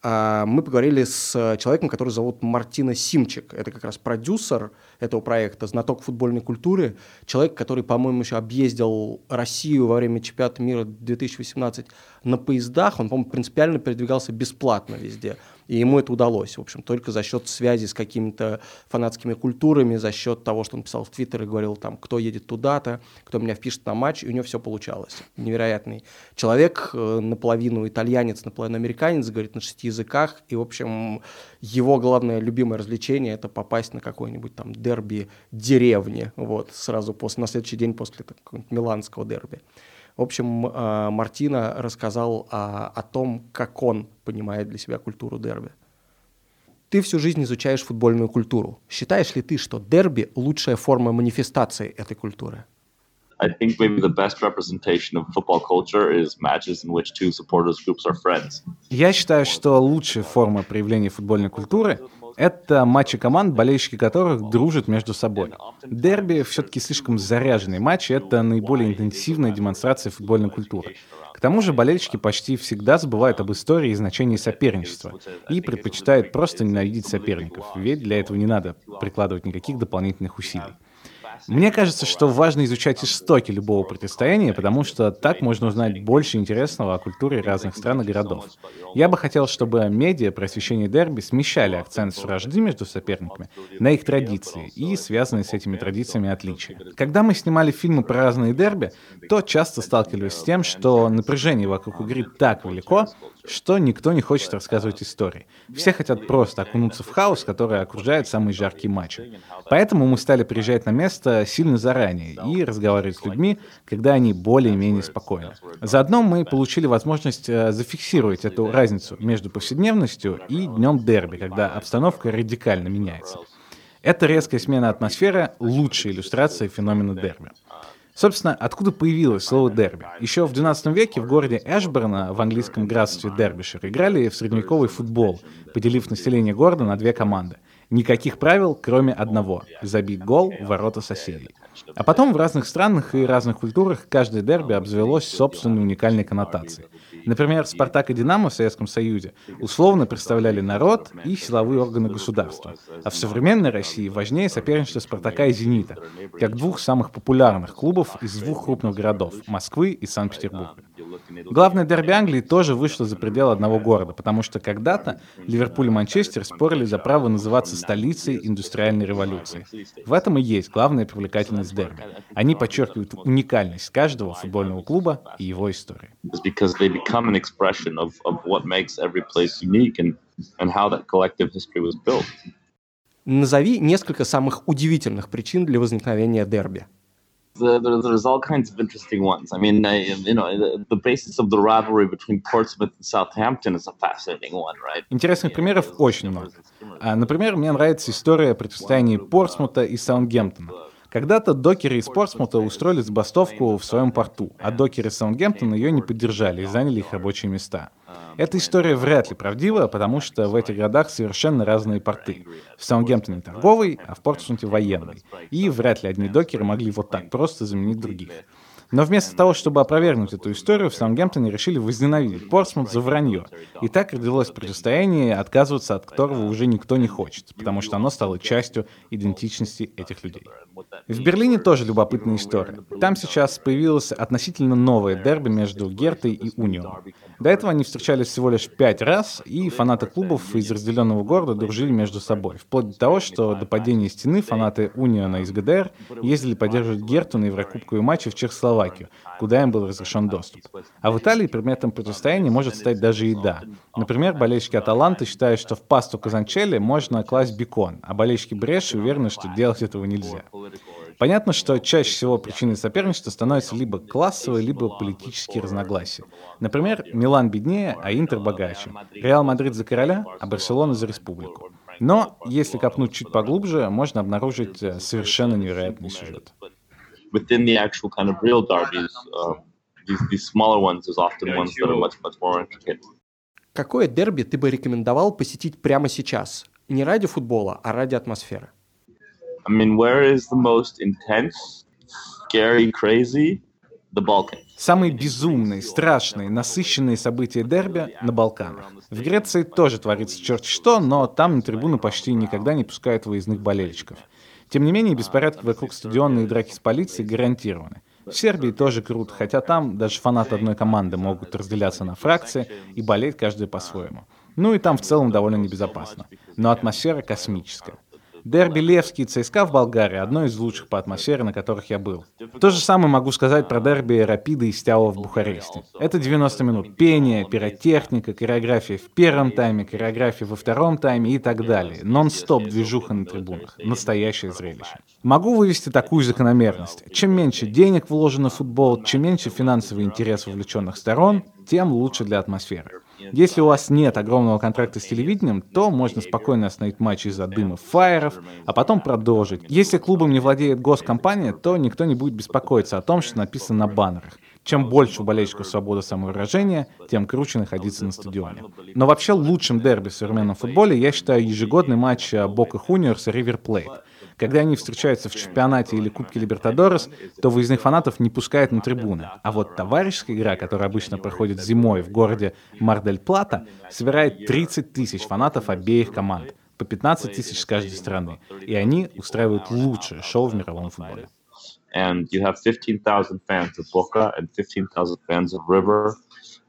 мы поговорили с человеком, который зовут Мартина Симчик. Это как раз продюсер этого проекта, знаток футбольной культуры, человек, который, по-моему, еще объездил Россию во время чемпионата мира 2018 на поездах. Он, по-моему, принципиально передвигался бесплатно везде. И ему это удалось, в общем, только за счет связи с какими-то фанатскими культурами, за счет того, что он писал в Твиттер и говорил, там, кто едет туда-то, кто меня впишет на матч, и у него все получалось. Невероятный человек, э, наполовину итальянец, наполовину американец, говорит на шести языках, и, в общем, его главное любимое развлечение – это попасть на какой-нибудь там дерби деревни, вот, сразу после, на следующий день после миланского дерби. В общем, э, Мартина рассказал о, о том, как он понимает для себя культуру дерби. Ты всю жизнь изучаешь футбольную культуру. Считаешь ли ты, что дерби – лучшая форма манифестации этой культуры? I think maybe the best representation of football culture is matches in which two supporters groups are friends. Я считаю, что лучшая форма проявления футбольной культуры это матчи команд, болельщики которых дружат между собой. Дерби все-таки слишком заряженный матч, это наиболее интенсивная демонстрация футбольной культуры. К тому же болельщики почти всегда забывают об истории и значении соперничества и предпочитают просто ненавидеть соперников, ведь для этого не надо прикладывать никаких дополнительных усилий. Мне кажется, что важно изучать истоки любого противостояния, потому что так можно узнать больше интересного о культуре разных стран и городов. Я бы хотел, чтобы медиа про освещение дерби смещали акцент с вражды между соперниками на их традиции и связанные с этими традициями отличия. Когда мы снимали фильмы про разные дерби, то часто сталкивались с тем, что напряжение вокруг игры так велико, что никто не хочет рассказывать истории. Все хотят просто окунуться в хаос, который окружает самые жаркие матчи. Поэтому мы стали приезжать на место сильно заранее и разговаривать с людьми, когда они более-менее спокойны. Заодно мы получили возможность э, зафиксировать эту разницу между повседневностью и днем дерби, когда обстановка радикально меняется. Эта резкая смена атмосферы — лучшая иллюстрация феномена дерби. Собственно, откуда появилось слово «дерби»? Еще в XII веке в городе Эшборна в английском графстве Дербишир играли в средневековый футбол, поделив население города на две команды. Никаких правил, кроме одного — забить гол в ворота соседей. А потом в разных странах и разных культурах каждое дерби обзавелось собственной уникальной коннотацией. Например, «Спартак» и «Динамо» в Советском Союзе условно представляли народ и силовые органы государства. А в современной России важнее соперничество «Спартака» и «Зенита», как двух самых популярных клубов из двух крупных городов – Москвы и Санкт-Петербурга. Главное дерби Англии тоже вышло за пределы одного города, потому что когда-то Ливерпуль и Манчестер спорили за право называться столицей индустриальной революции. В этом и есть главная привлекательность дерби. Они подчеркивают уникальность каждого футбольного клуба и его истории. Назови несколько самых удивительных причин для возникновения дерби. there's all kinds of interesting ones. I mean, I, you know, the, the, basis of the rivalry between Portsmouth and Southampton is a fascinating one, right? Интересных примеров очень много. Например, мне нравится история противостояния Портсмута и Саундгемптона. Когда-то докеры из Портсмута устроили забастовку в своем порту, а докеры Саундгемптона ее не поддержали и заняли их рабочие места. Эта история вряд ли правдива, потому что в этих городах совершенно разные порты. В Саундгемптоне торговый, а в Портсмуте военный. И вряд ли одни докеры могли вот так просто заменить других. Но вместо того, чтобы опровергнуть эту историю, в Саундгемптоне решили возненавидеть Портсмут за вранье. И так родилось противостояние, отказываться от которого уже никто не хочет, потому что оно стало частью идентичности этих людей. В Берлине тоже любопытная история. Там сейчас появилось относительно новое дерби между Гертой и Унион. До этого они встречались всего лишь пять раз, и фанаты клубов из разделенного города дружили между собой, вплоть до того, что до падения стены фанаты Униона из ГДР ездили поддерживать Герту на Еврокубковые матчи в Чехословакию, куда им был разрешен доступ. А в Италии предметом противостояния может стать даже еда. Например, болельщики Аталанты считают, что в пасту казанчелли можно класть бекон, а болельщики Бреши уверены, что делать этого нельзя. Понятно, что чаще всего причиной соперничества становятся либо классовые, либо политические разногласия. Например, Милан беднее, а Интер богаче. Реал Мадрид за короля, а Барселона за республику. Но, если копнуть чуть поглубже, можно обнаружить э, совершенно невероятный сюжет. Within the actual kind of real derbies, uh, these, these smaller ones is often ones that are much, much more intricate. Какое дерби ты бы рекомендовал посетить прямо сейчас? Не ради футбола, а ради атмосферы. I mean, where is the most intense, scary, crazy? The Balkans. Самые безумные, страшные, насыщенные события дерби на Балканах. В Греции тоже творится черт что, но там на трибуну почти никогда не пускают выездных болельщиков. Тем не менее, беспорядки вокруг стадиона и драки с полицией гарантированы. В Сербии тоже круто, хотя там даже фанаты одной команды могут разделяться на фракции и болеть каждый по-своему. Ну и там в целом довольно небезопасно. Но атмосфера космическая. Дерби Левский и ЦСКА в Болгарии – одно из лучших по атмосфере, на которых я был. То же самое могу сказать про дерби Рапида и Стяова в Бухаресте. Это 90 минут пения, пиротехника, кореография в первом тайме, кореография во втором тайме и так далее. Нон-стоп движуха на трибунах. Настоящее зрелище. Могу вывести такую закономерность. Чем меньше денег вложено в футбол, чем меньше финансовый интерес вовлеченных сторон, тем лучше для атмосферы. Если у вас нет огромного контракта с телевидением, то можно спокойно остановить матч из-за дыма фаеров, а потом продолжить. Если клубом не владеет госкомпания, то никто не будет беспокоиться о том, что написано на баннерах. Чем больше у болельщиков свобода самовыражения, тем круче находиться на стадионе. Но вообще лучшим дерби в современном футболе я считаю ежегодный матч Бока Хуниорс и Ривер Плейт. Когда они встречаются в чемпионате или Кубке Либертадорес, то выездных фанатов не пускают на трибуны. А вот товарищеская игра, которая обычно проходит зимой в городе Мардель-Плата, собирает 30 тысяч фанатов обеих команд, по 15 тысяч с каждой стороны. И они устраивают лучшее шоу в мировом футболе. And you have 15,000 fans of Boca and 15,000 fans of River,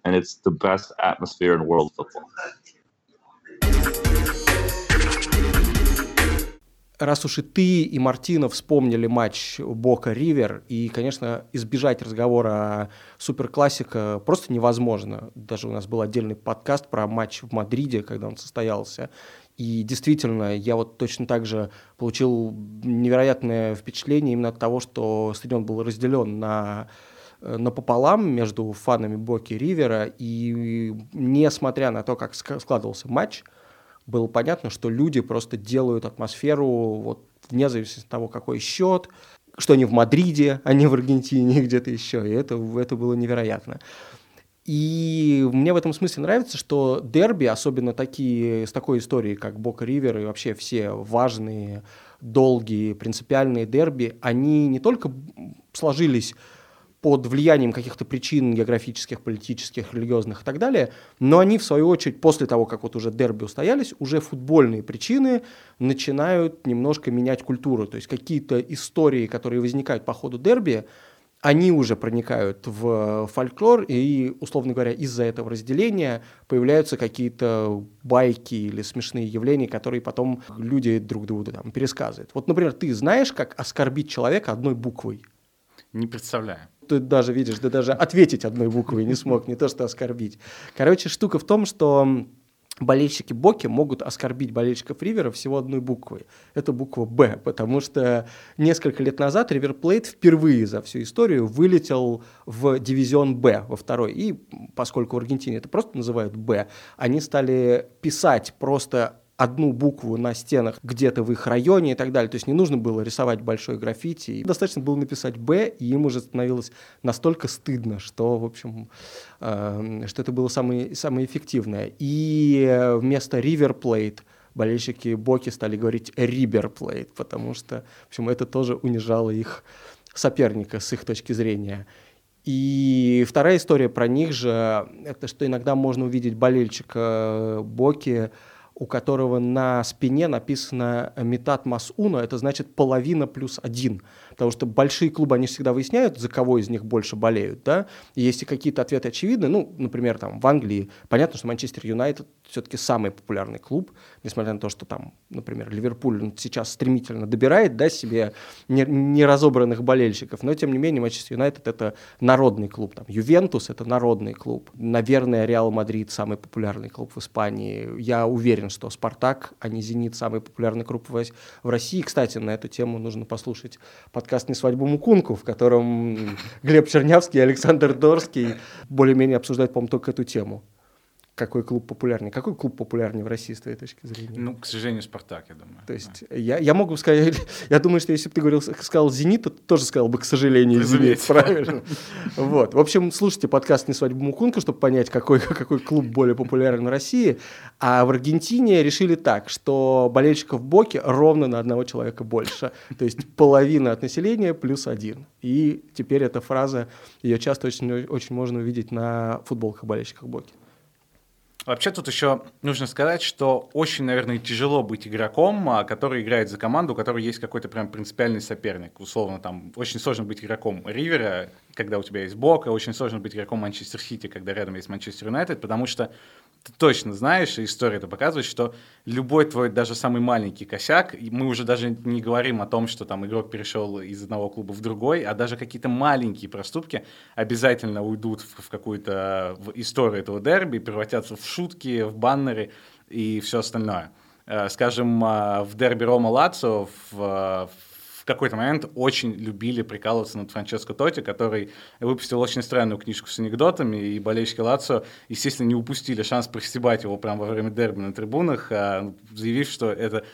and it's the best atmosphere in world football. Раз уж и ты, и Мартинов вспомнили матч Бока-Ривер, и, конечно, избежать разговора о суперклассика просто невозможно. Даже у нас был отдельный подкаст про матч в Мадриде, когда он состоялся. И действительно, я вот точно так же получил невероятное впечатление именно от того, что стадион был разделен на напополам между фанами Боки Ривера, и несмотря на то, как складывался матч, было понятно, что люди просто делают атмосферу, вот, вне зависимости от того, какой счет, что они в Мадриде, а не в Аргентине, где-то еще. И это, это было невероятно. И мне в этом смысле нравится, что дерби, особенно такие, с такой историей, как Бока Ривер и вообще все важные, долгие, принципиальные дерби, они не только сложились под влиянием каких-то причин географических, политических, религиозных и так далее, но они, в свою очередь, после того, как вот уже дерби устоялись, уже футбольные причины начинают немножко менять культуру. То есть какие-то истории, которые возникают по ходу дерби, они уже проникают в фольклор, и, условно говоря, из-за этого разделения появляются какие-то байки или смешные явления, которые потом люди друг другу там пересказывают. Вот, например, ты знаешь, как оскорбить человека одной буквой? Не представляю. Ты даже видишь, ты даже ответить одной буквой не смог, не то что оскорбить. Короче, штука в том, что болельщики Боки могут оскорбить болельщиков Ривера всего одной буквой. Это буква «Б», потому что несколько лет назад Ривер Плейт впервые за всю историю вылетел в дивизион «Б» во второй. И поскольку в Аргентине это просто называют «Б», они стали писать просто одну букву на стенах где-то в их районе и так далее. То есть не нужно было рисовать большой граффити. Достаточно было написать «Б», и им уже становилось настолько стыдно, что, в общем, э, что это было самое, самое эффективное. И вместо «River Plate» болельщики Боки стали говорить «River Plate», потому что, в общем, это тоже унижало их соперника с их точки зрения. И вторая история про них же, это что иногда можно увидеть болельщика Боки, у которого на спине написано «Метат Масуна», это значит половина плюс один. Потому что большие клубы, они всегда выясняют, за кого из них больше болеют, да, и если какие-то ответы очевидны, ну, например, там, в Англии, понятно, что Манчестер Юнайтед все-таки самый популярный клуб, несмотря на то, что там, например, Ливерпуль сейчас стремительно добирает, да, себе неразобранных болельщиков, но, тем не менее, Манчестер Юнайтед — это народный клуб, там, Ювентус — это народный клуб, наверное, Реал Мадрид — самый популярный клуб в Испании, я уверен, что Спартак, а не Зенит — самый популярный клуб в России, кстати, на эту тему нужно послушать под подкаст «Не свадьбу Мукунку», в котором Глеб Чернявский и Александр Дорский более-менее обсуждают, по-моему, только эту тему какой клуб популярнее. Какой клуб популярнее в России с твоей точки зрения? Ну, к сожалению, Спартак, я думаю. То есть да. я, я могу сказать, я думаю, что если бы ты говорил, сказал Зенит, то ты тоже сказал бы, к сожалению, Зенит, правильно? Вот. В общем, слушайте подкаст «Не свадьба Мукунка», чтобы понять, какой, какой клуб более популярен в России. А в Аргентине решили так, что болельщиков Боки ровно на одного человека больше. То есть половина от населения плюс один. И теперь эта фраза, ее часто очень, очень можно увидеть на футболках болельщиков Боки. Вообще тут еще нужно сказать, что очень, наверное, тяжело быть игроком, а, который играет за команду, у которой есть какой-то прям принципиальный соперник. Условно, там очень сложно быть игроком Ривера, когда у тебя есть Бока, очень сложно быть игроком Манчестер Сити, когда рядом есть Манчестер Юнайтед, потому что ты точно знаешь, и история это показывает, что любой твой даже самый маленький косяк, мы уже даже не говорим о том, что там игрок перешел из одного клуба в другой, а даже какие-то маленькие проступки обязательно уйдут в, в какую-то историю этого дерби, превратятся в шутки, в баннеры и все остальное. Э, скажем, э, в дерби Рома-Лацо в, в в какой-то момент очень любили прикалываться над Франческо Тоти, который выпустил очень странную книжку с анекдотами, и болельщики Лацио, естественно, не упустили шанс простебать его прямо во время дерби на трибунах, а, заявив, что это,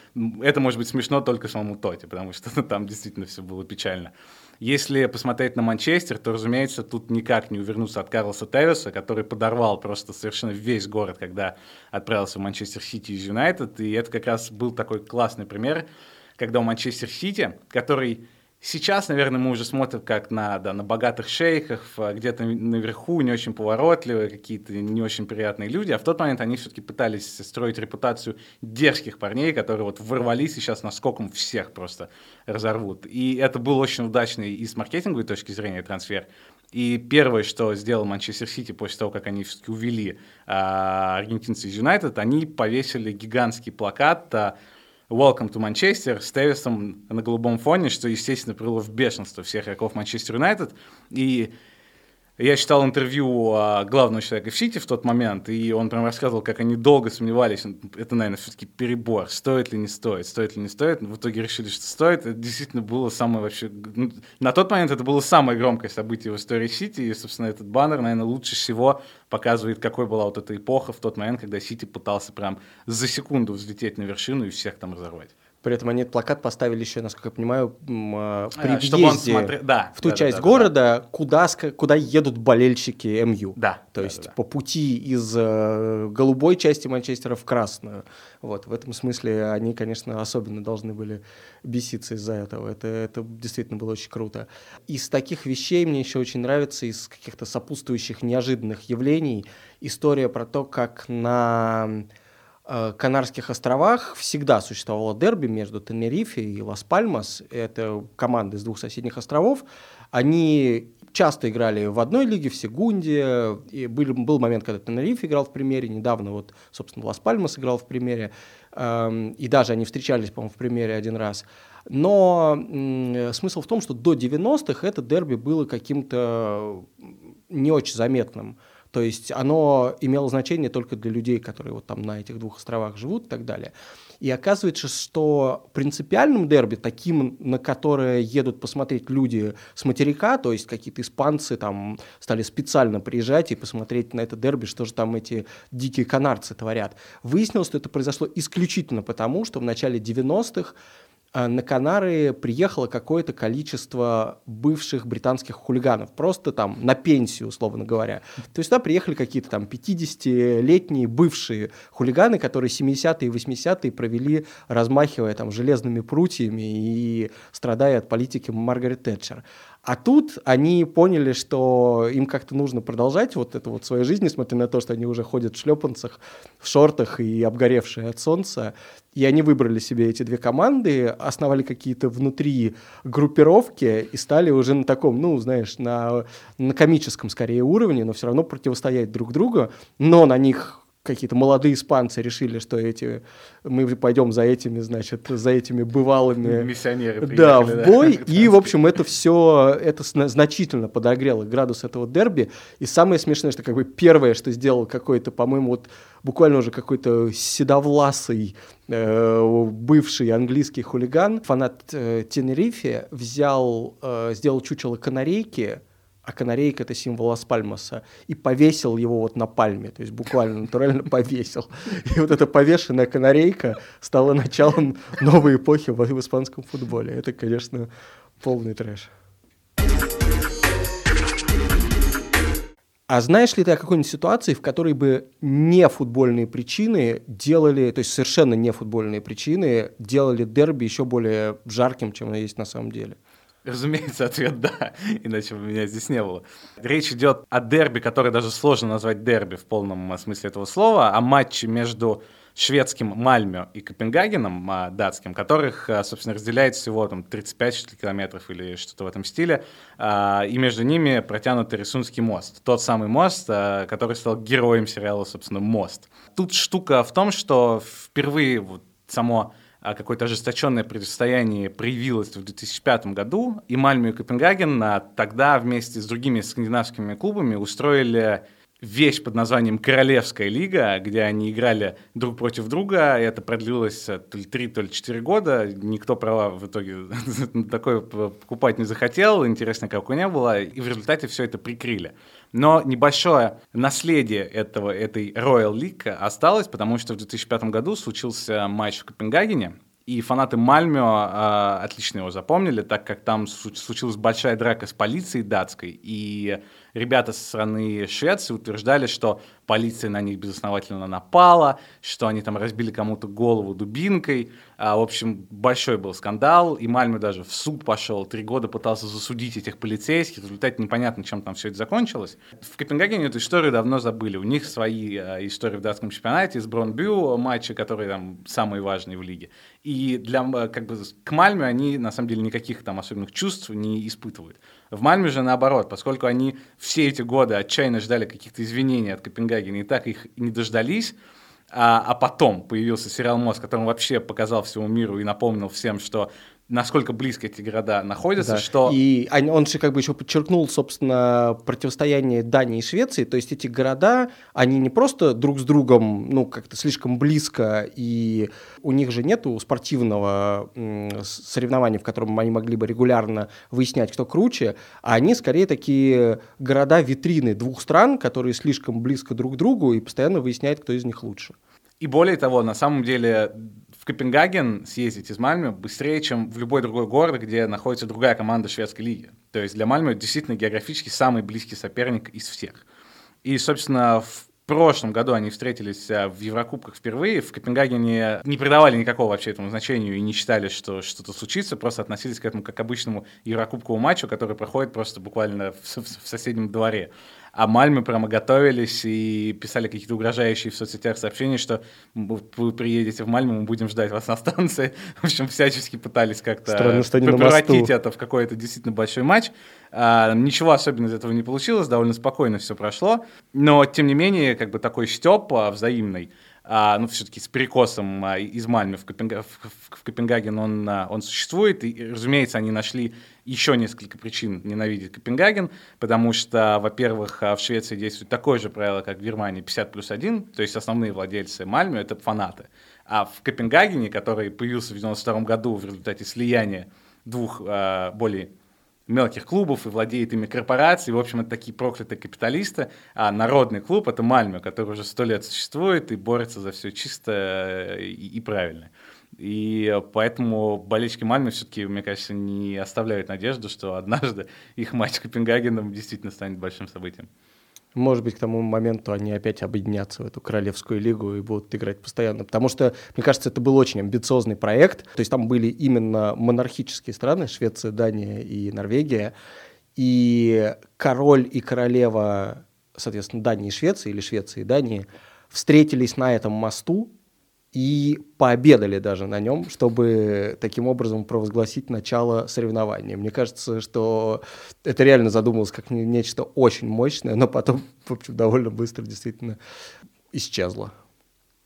это может быть смешно только самому Тоти, потому что там действительно все было печально. Если посмотреть на Манчестер, то, разумеется, тут никак не увернуться от Карлоса Тевиса, который подорвал просто совершенно весь город, когда отправился в Манчестер Сити из Юнайтед. И это как раз был такой классный пример когда у Манчестер Сити, который сейчас, наверное, мы уже смотрим как на, да, на богатых шейхах, где-то наверху не очень поворотливые, какие-то не очень приятные люди, а в тот момент они все-таки пытались строить репутацию дерзких парней, которые вот ворвались и сейчас наскоком всех просто разорвут. И это был очень удачный и с маркетинговой точки зрения трансфер, и первое, что сделал Манчестер Сити после того, как они все-таки увели а, аргентинцы из Юнайтед, они повесили гигантский плакат а, Welcome to Manchester с Тевисом на голубом фоне, что, естественно, привело в бешенство всех игроков Манчестер Юнайтед. И я читал интервью а, главного человека в Сити в тот момент, и он прям рассказывал, как они долго сомневались, это, наверное, все-таки перебор, стоит ли не стоит, стоит ли не стоит. В итоге решили, что стоит. Это действительно было самое вообще... Ну, на тот момент это было самое громкое событие в истории Сити, и, собственно, этот баннер, наверное, лучше всего показывает, какой была вот эта эпоха в тот момент, когда Сити пытался прям за секунду взлететь на вершину и всех там разорвать. При этом они этот плакат поставили еще, насколько я понимаю, а, при а, въезде смотри... да, в ту да, часть да, города, да. Куда, куда едут болельщики МЮ. Да. То да, есть да. по пути из э, голубой части Манчестера в красную. Вот, в этом смысле они, конечно, особенно должны были беситься из-за этого. Это, это действительно было очень круто. Из таких вещей мне еще очень нравится, из каких-то сопутствующих неожиданных явлений, история про то, как на Канарских островах всегда существовало дерби между Тенерифе и Лас-Пальмас. Это команды с двух соседних островов. Они часто играли в одной лиге, в Сегунде, и был, был момент, когда Тенериф играл в премьере, недавно вот, собственно, Лас-Пальмас играл в премьере, эм, и даже они встречались, по-моему, в премьере один раз. Но смысл в том, что до 90-х это дерби было каким-то не очень заметным. То есть оно имело значение только для людей, которые вот там на этих двух островах живут и так далее. И оказывается, что принципиальным дерби, таким, на которое едут посмотреть люди с материка, то есть какие-то испанцы там стали специально приезжать и посмотреть на это дерби, что же там эти дикие канарцы творят, выяснилось, что это произошло исключительно потому, что в начале 90-х а, на Канары приехало какое-то количество бывших британских хулиганов, просто там на пенсию, условно говоря. То есть туда приехали какие-то там 50-летние бывшие хулиганы, которые 70-е и 80-е провели, размахивая там железными прутьями и страдая от политики Маргарет Тэтчер. А тут они поняли, что им как-то нужно продолжать вот эту вот свою жизнь, несмотря на то, что они уже ходят в шлепанцах, в шортах и обгоревшие от солнца. И они выбрали себе эти две команды, основали какие-то внутри группировки и стали уже на таком, ну, знаешь, на, на комическом скорее уровне, но все равно противостоять друг другу. Но на них какие-то молодые испанцы решили, что эти мы пойдем за этими, значит, за этими бывалыми Миссионеры да, в бой. И, в общем, это все, это значительно подогрело градус этого дерби. И самое смешное, что как бы первое, что сделал какой-то, по-моему, вот буквально уже какой-то седовласый э, бывший английский хулиган, фанат э, Тенерифе, взял, э, сделал чучело канарейки, а канарейка – это символ Лас-Пальмаса, и повесил его вот на пальме, то есть буквально натурально повесил. И вот эта повешенная канарейка стала началом новой эпохи в испанском футболе. Это, конечно, полный трэш. А знаешь ли ты о какой-нибудь ситуации, в которой бы не футбольные причины делали, то есть совершенно не футбольные причины делали дерби еще более жарким, чем оно есть на самом деле? Разумеется, ответ да, иначе бы меня здесь не было. Речь идет о дерби, который даже сложно назвать дерби в полном смысле этого слова, о матче между шведским Мальмё и Копенгагеном, а, датским, которых, а, собственно, разделяет всего там 35 что километров или что-то в этом стиле, а, и между ними протянут Рисунский мост. Тот самый мост, а, который стал героем сериала, собственно, «Мост». Тут штука в том, что впервые вот само какое-то ожесточенное противостояние проявилось в 2005 году, и Мальмö и Копенгаген а, тогда вместе с другими скандинавскими клубами устроили вещь под названием «Королевская лига», где они играли друг против друга. И это продлилось э, то ли 3, то ли 4 года. Никто права в итоге такое покупать не захотел. Интересно, как у не было. И в результате все это прикрыли. Но небольшое наследие этого, этой Royal League осталось, потому что в 2005 году случился матч в Копенгагене, и фанаты Мальмё э, отлично его запомнили, так как там случилась большая драка с полицией датской, и ребята со стороны Швеции утверждали, что полиция на них безосновательно напала, что они там разбили кому-то голову дубинкой. А, в общем, большой был скандал, и Мальмö даже в суд пошел, три года пытался засудить этих полицейских, в результате непонятно, чем там все это закончилось. В Копенгагене эту историю давно забыли, у них свои а, истории в датском чемпионате, с Бронбю матчи, которые там самые важные в лиге. И для, как бы, к Мальме они, на самом деле, никаких там особенных чувств не испытывают. В Мальме же наоборот, поскольку они все эти годы отчаянно ждали каких-то извинений от Копенгагена и так их не дождались, а, а потом появился сериал «Мост», который вообще показал всему миру и напомнил всем, что насколько близко эти города находятся, да. что... И он же как бы еще подчеркнул, собственно, противостояние Дании и Швеции, то есть эти города, они не просто друг с другом, ну, как-то слишком близко, и у них же нету спортивного соревнования, в котором они могли бы регулярно выяснять, кто круче, а они скорее такие города-витрины двух стран, которые слишком близко друг к другу и постоянно выясняют, кто из них лучше. И более того, на самом деле в Копенгаген съездить из Мальмö быстрее, чем в любой другой город, где находится другая команда шведской лиги. То есть для Мальмö действительно географически самый близкий соперник из всех. И, собственно, в прошлом году они встретились а, в Еврокубках впервые. В Копенгагене не придавали никакого вообще этому значению и не считали, что что-то случится, просто относились к этому как к обычному Еврокубковому матчу, который проходит просто буквально в, в, в соседнем дворе. А Мальмы прямо готовились и писали какие-то угрожающие в соцсетях сообщения, что вы приедете в Мальму, мы будем ждать вас на станции. В общем, всячески пытались как-то превратить это в какой-то действительно большой матч. А, ничего особенного из этого не получилось, довольно спокойно все прошло. Но, тем не менее, как бы такой степ а, взаимный, а, ну, все-таки с перекосом а, из Мальмы в, Копенга... в, в Копенгаген он, а, он существует. И, разумеется, они нашли еще несколько причин ненавидеть Копенгаген, потому что, во-первых, а, в Швеции действует такое же правило, как в Германии, 50 плюс 1, то есть основные владельцы Мальмы — это фанаты. А в Копенгагене, который появился в 1992 году в результате слияния двух а, более мелких клубов и владеет ими корпорацией. В общем, это такие проклятые капиталисты. А народный клуб — это Мальме, который уже сто лет существует и борется за все чисто и, и правильно. И поэтому болельщики Мальмы все-таки, мне кажется, не оставляют надежду, что однажды их матч с Копенгагеном действительно станет большим событием. Может быть, к тому моменту они опять объединятся в эту королевскую лигу и будут играть постоянно. Потому что, мне кажется, это был очень амбициозный проект. То есть там были именно монархические страны, Швеция, Дания и Норвегия. И король и королева, соответственно, Дании и Швеции, или Швеции и Дании, встретились на этом мосту и пообедали даже на нем, чтобы таким образом провозгласить начало соревнования. Мне кажется, что это реально задумалось как нечто очень мощное, но потом, в общем, довольно быстро действительно исчезло.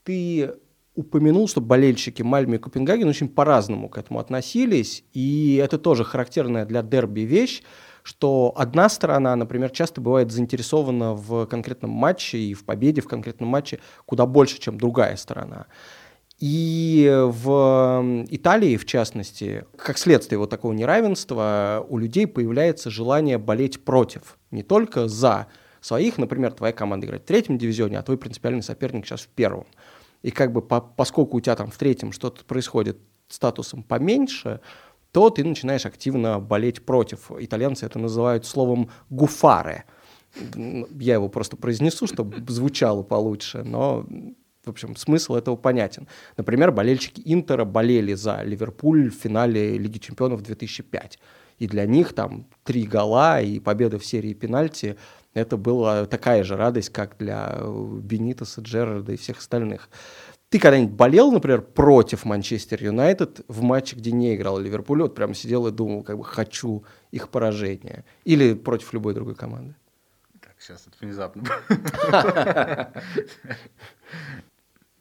Ты упомянул, что болельщики Мальме и Копенгаген очень по-разному к этому относились, и это тоже характерная для дерби вещь, что одна сторона, например, часто бывает заинтересована в конкретном матче и в победе в конкретном матче куда больше, чем другая сторона. И в Италии, в частности, как следствие вот такого неравенства, у людей появляется желание болеть против, не только за своих, например, твоя команда играет в третьем дивизионе, а твой принципиальный соперник сейчас в первом. И как бы по, поскольку у тебя там в третьем что-то происходит статусом поменьше, то ты начинаешь активно болеть против. Итальянцы это называют словом «гуфаре». Я его просто произнесу, чтобы звучало получше, но, в общем, смысл этого понятен. Например, болельщики Интера болели за Ливерпуль в финале Лиги чемпионов 2005. И для них там три гола и победа в серии пенальти – это была такая же радость, как для Бенитоса, Джерарда и всех остальных. Ты когда-нибудь болел, например, против Манчестер Юнайтед в матче, где не играл Ливерпуль, вот прям сидел и думал, как бы хочу их поражения? Или против любой другой команды? Так, сейчас это внезапно.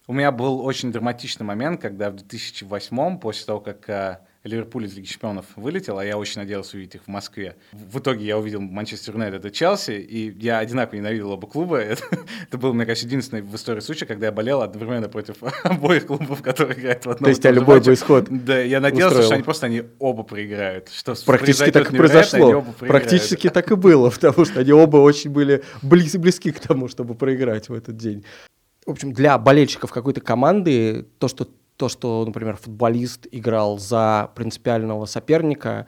У меня был очень драматичный момент, когда в 2008 после того, как э, Ливерпуль из Лиги Чемпионов вылетел, а я очень надеялся увидеть их в Москве. В итоге я увидел Манчестер Юнайтед и Челси, и я одинаково ненавидел оба клуба. Это, это был, мне кажется, единственный в истории случай, когда я болел одновременно против обоих клубов, которые играют в одном То есть, а любой бы исход Да, я надеялся, устроил. что они просто они оба проиграют. Что Практически так и произошло. Практически так и было, потому что они оба очень были близ, близки к тому, чтобы проиграть в этот день. В общем, для болельщиков какой-то команды то, что то, что, например, футболист играл за принципиального соперника,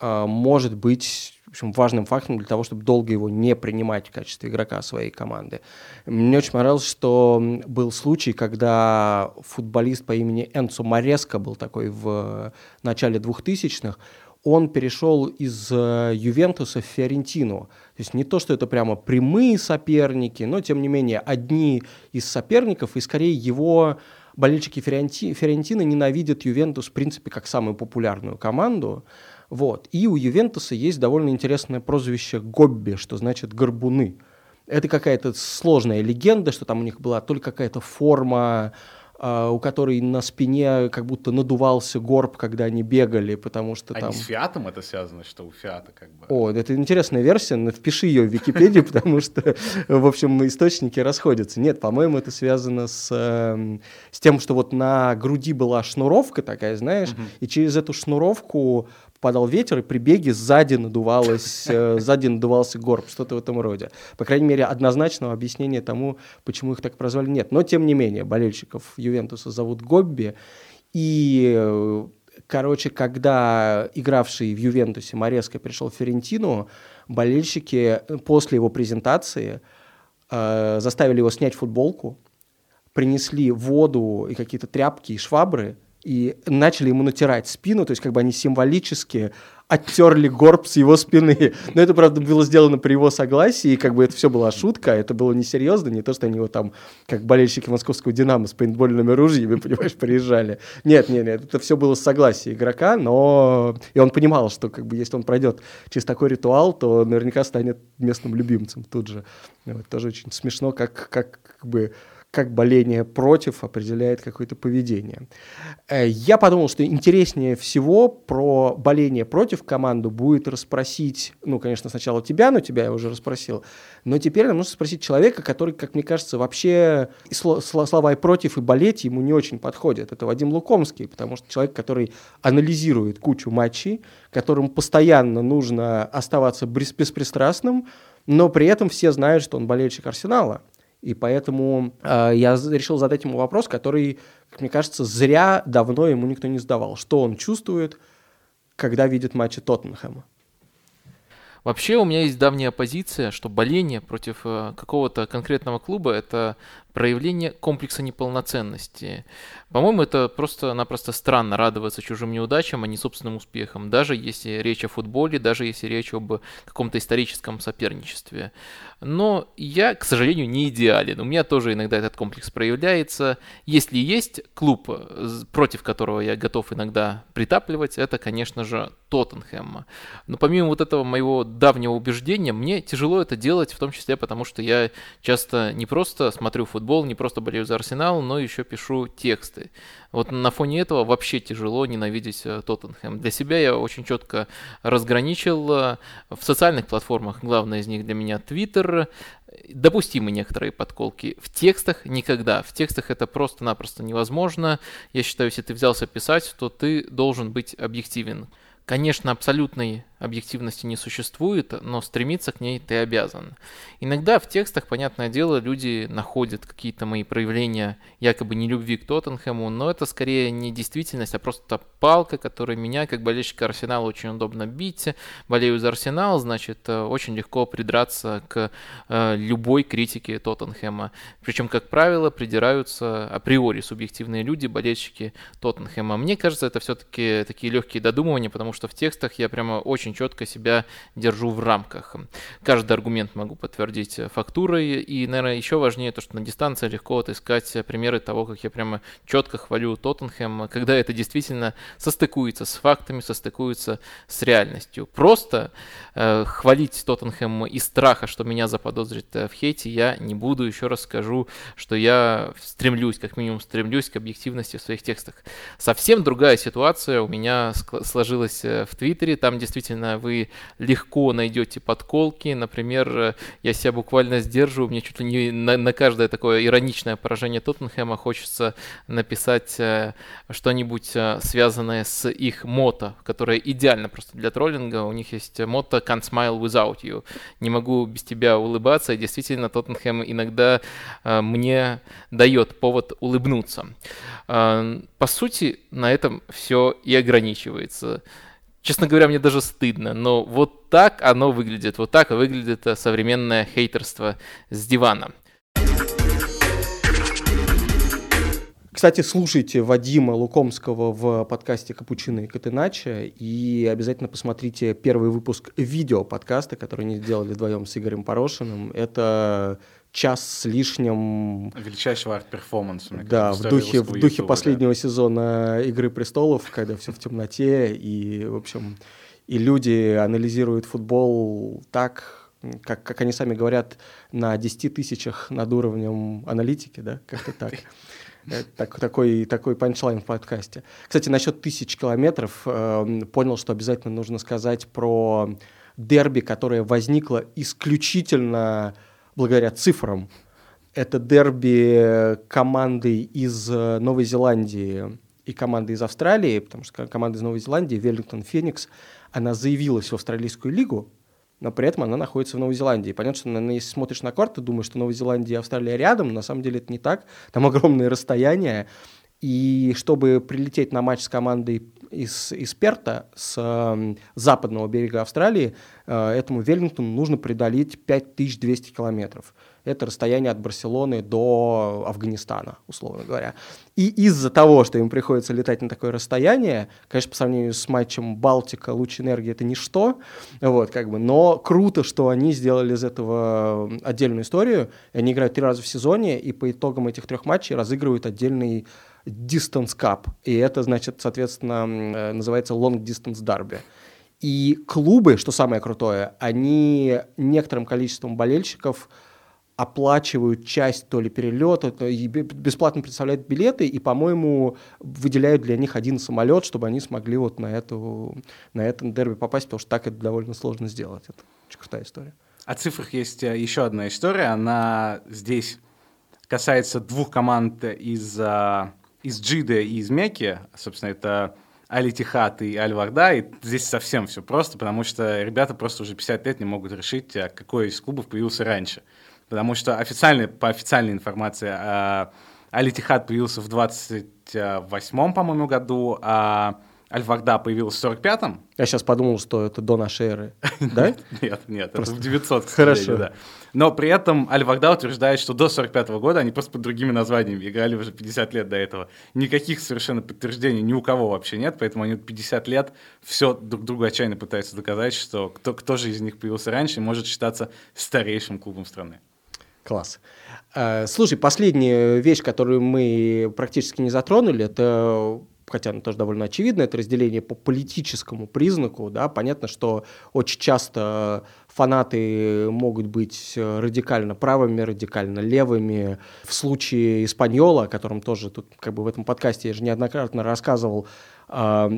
э, может быть в общем, важным фактором для того, чтобы долго его не принимать в качестве игрока своей команды. Мне очень понравилось, что был случай, когда футболист по имени Энцо Мореско был такой в начале 2000-х, он перешел из э, Ювентуса в Фиорентину. То есть не то, что это прямо прямые соперники, но тем не менее одни из соперников, и скорее его болельщики Ференти, Ферентины ненавидят Ювентус, в принципе, как самую популярную команду. Вот. И у Ювентуса есть довольно интересное прозвище Гобби, что значит «горбуны». Это какая-то сложная легенда, что там у них была только какая-то форма у которой на спине как будто надувался горб, когда они бегали, потому что а там... не с Фиатом это связано, что у Фиата как бы... О, это интересная версия, но впиши ее в Википедию, потому что, в общем, источники расходятся. Нет, по-моему, это связано с, эм, с тем, что вот на груди была шнуровка такая, знаешь, и через эту шнуровку падал ветер, и при беге сзади, надувалось, э, сзади надувался горб, что-то в этом роде. По крайней мере, однозначного объяснения тому, почему их так прозвали, нет. Но, тем не менее, болельщиков Ювентуса зовут Гобби, и э, короче, когда игравший в Ювентусе Мореско пришел в Ферентину, болельщики после его презентации э, заставили его снять футболку, принесли воду и какие-то тряпки и швабры и начали ему натирать спину, то есть как бы они символически оттерли горб с его спины. Но это, правда, было сделано при его согласии, и как бы это все была шутка, это было несерьезно, не то, что они его там, как болельщики московского «Динамо» с пейнтбольными ружьями, понимаешь, приезжали. Нет, нет, нет, это все было с согласия игрока, но... И он понимал, что как бы если он пройдет через такой ритуал, то наверняка станет местным любимцем тут же. Вот, тоже очень смешно, как, как, как бы как боление против определяет какое-то поведение. Э, я подумал, что интереснее всего про боление против команду будет расспросить, ну, конечно, сначала тебя, но тебя я уже расспросил, но теперь нам нужно спросить человека, который, как мне кажется, вообще слова и против, и болеть ему не очень подходят. Это Вадим Лукомский, потому что человек, который анализирует кучу матчей, которому постоянно нужно оставаться беспристрастным, но при этом все знают, что он болельщик Арсенала – и поэтому э, я решил задать ему вопрос, который, как мне кажется, зря давно ему никто не задавал. Что он чувствует, когда видит матчи Тоттенхэма? Вообще у меня есть давняя позиция, что боление против э, какого-то конкретного клуба – это проявление комплекса неполноценности. По-моему, это просто-напросто странно радоваться чужим неудачам, а не собственным успехам, даже если речь о футболе, даже если речь об каком-то историческом соперничестве. Но я, к сожалению, не идеален. У меня тоже иногда этот комплекс проявляется. Если есть клуб, против которого я готов иногда притапливать, это, конечно же, Тоттенхэм. Но помимо вот этого моего давнего убеждения, мне тяжело это делать, в том числе потому, что я часто не просто смотрю футбол, футбол, не просто болею за Арсенал, но еще пишу тексты. Вот на фоне этого вообще тяжело ненавидеть э, Тоттенхэм. Для себя я очень четко разграничил э, в социальных платформах, главное из них для меня Твиттер, допустимы некоторые подколки. В текстах никогда. В текстах это просто-напросто невозможно. Я считаю, если ты взялся писать, то ты должен быть объективен. Конечно, абсолютной объективности не существует, но стремиться к ней ты обязан. Иногда в текстах, понятное дело, люди находят какие-то мои проявления якобы не любви к Тоттенхэму, но это скорее не действительность, а просто палка, которая меня, как болельщика Арсенала, очень удобно бить. Болею за Арсенал, значит, э, очень легко придраться к э, любой критике Тоттенхэма. Причем, как правило, придираются априори субъективные люди, болельщики Тоттенхэма. Мне кажется, это все-таки такие легкие додумывания, потому что в текстах я прямо очень четко себя держу в рамках. Каждый аргумент могу подтвердить фактурой, и, наверное, еще важнее то, что на дистанции легко отыскать примеры того, как я прямо четко хвалю Тоттенхэм, когда это действительно состыкуется с фактами, состыкуется с реальностью. Просто э, хвалить Тоттенхэм из страха, что меня заподозрит э, в хейте, я не буду. Еще раз скажу, что я стремлюсь, как минимум стремлюсь к объективности в своих текстах. Совсем другая ситуация у меня сложилась э, в Твиттере. Там действительно вы легко найдете подколки. Например, я себя буквально сдерживаю, мне чуть ли не на, на каждое такое ироничное поражение Тоттенхэма хочется написать э, что-нибудь э, связанное с их мото, которое идеально просто для троллинга. У них есть мото «Can't smile without you». Не могу без тебя улыбаться, и действительно Тоттенхэм иногда э, мне дает повод улыбнуться. По сути, на этом все и ограничивается. Честно говоря, мне даже стыдно, но вот так оно выглядит. Вот так выглядит э, современное хейтерство с дивана. Кстати, слушайте Вадима Лукомского в подкасте «Капучино и Катынача» и обязательно посмотрите первый выпуск видео подкаста, который они сделали вдвоем с Игорем Порошиным. Это час с лишним... Величайшего арт-перформанса. Да, в духе, в духе YouTube, последнего да. сезона «Игры престолов», когда все в темноте, и, в общем, и люди анализируют футбол так, как, как они сами говорят, на 10 тысячах над уровнем аналитики, да, как-то так. Э, так, такой, такой панчлайн в подкасте. Кстати, насчет тысяч километров э, понял, что обязательно нужно сказать про дерби, которое возникло исключительно благодаря цифрам. Это дерби команды из э, Новой Зеландии и команды из Австралии, потому что команда из Новой Зеландии, Веллингтон Феникс, она заявилась в Австралийскую лигу, но при этом она находится в Новой Зеландии. Понятно, что если смотришь на карту, думаешь, что Новая Зеландия и Австралия рядом, на самом деле это не так. Там огромные расстояния. И чтобы прилететь на матч с командой из, из Перта, с э, западного берега Австралии, э, этому Веллингтону нужно преодолеть 5200 километров. Это расстояние от Барселоны до Афганистана, условно говоря. И из-за того, что им приходится летать на такое расстояние, конечно, по сравнению с матчем Балтика, луч энергии это ничто, вот, как бы, но круто, что они сделали из этого отдельную историю. Они играют три раза в сезоне, и по итогам этих трех матчей разыгрывают отдельный Distance Cup. И это, значит, соответственно, э, называется Long Distance Derby. И клубы, что самое крутое, они некоторым количеством болельщиков оплачивают часть то ли перелета, то и бесплатно представляют билеты и, по-моему, выделяют для них один самолет, чтобы они смогли вот на, эту, на этом дерби попасть, потому что так это довольно сложно сделать. Это очень крутая история. О цифрах есть э, еще одна история. Она здесь касается двух команд из, а, из Джида и из Мекки. Собственно, это Аль-Тихат и Аль-Варда, и здесь совсем все просто, потому что ребята просто уже 50 лет не могут решить, а какой из клубов появился раньше потому что официально, по официальной информации э, Аль-Тихад появился в 28-м, по-моему, году, а Аль-Варда появился в 45-м. Я сейчас подумал, что это до нашей эры, да? Нет, нет, это в 900 Хорошо. да. Но при этом Аль-Варда утверждает, что до 45 -го года они просто под другими названиями играли уже 50 лет до этого. Никаких совершенно подтверждений ни у кого вообще нет, поэтому они 50 лет все друг другу отчаянно пытаются доказать, что кто, кто же из них появился раньше может считаться старейшим клубом страны. Класс. Э, слушай, последняя вещь, которую мы практически не затронули, это хотя она тоже довольно очевидно, это разделение по политическому признаку, да, понятно, что очень часто фанаты могут быть радикально правыми, радикально левыми. В случае Испаньола, о котором тоже тут как бы в этом подкасте я же неоднократно рассказывал,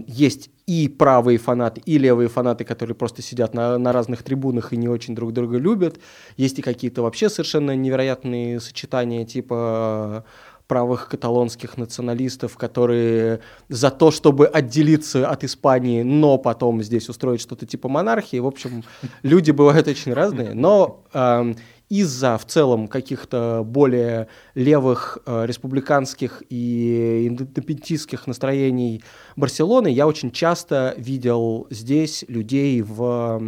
есть и правые фанаты, и левые фанаты, которые просто сидят на, на разных трибунах и не очень друг друга любят. Есть и какие-то вообще совершенно невероятные сочетания, типа правых каталонских националистов, которые за то, чтобы отделиться от Испании, но потом здесь устроить что-то типа монархии. В общем, люди бывают очень разные, но э, из-за в целом каких-то более левых э, республиканских и индепендентистских настроений Барселоны я очень часто видел здесь людей в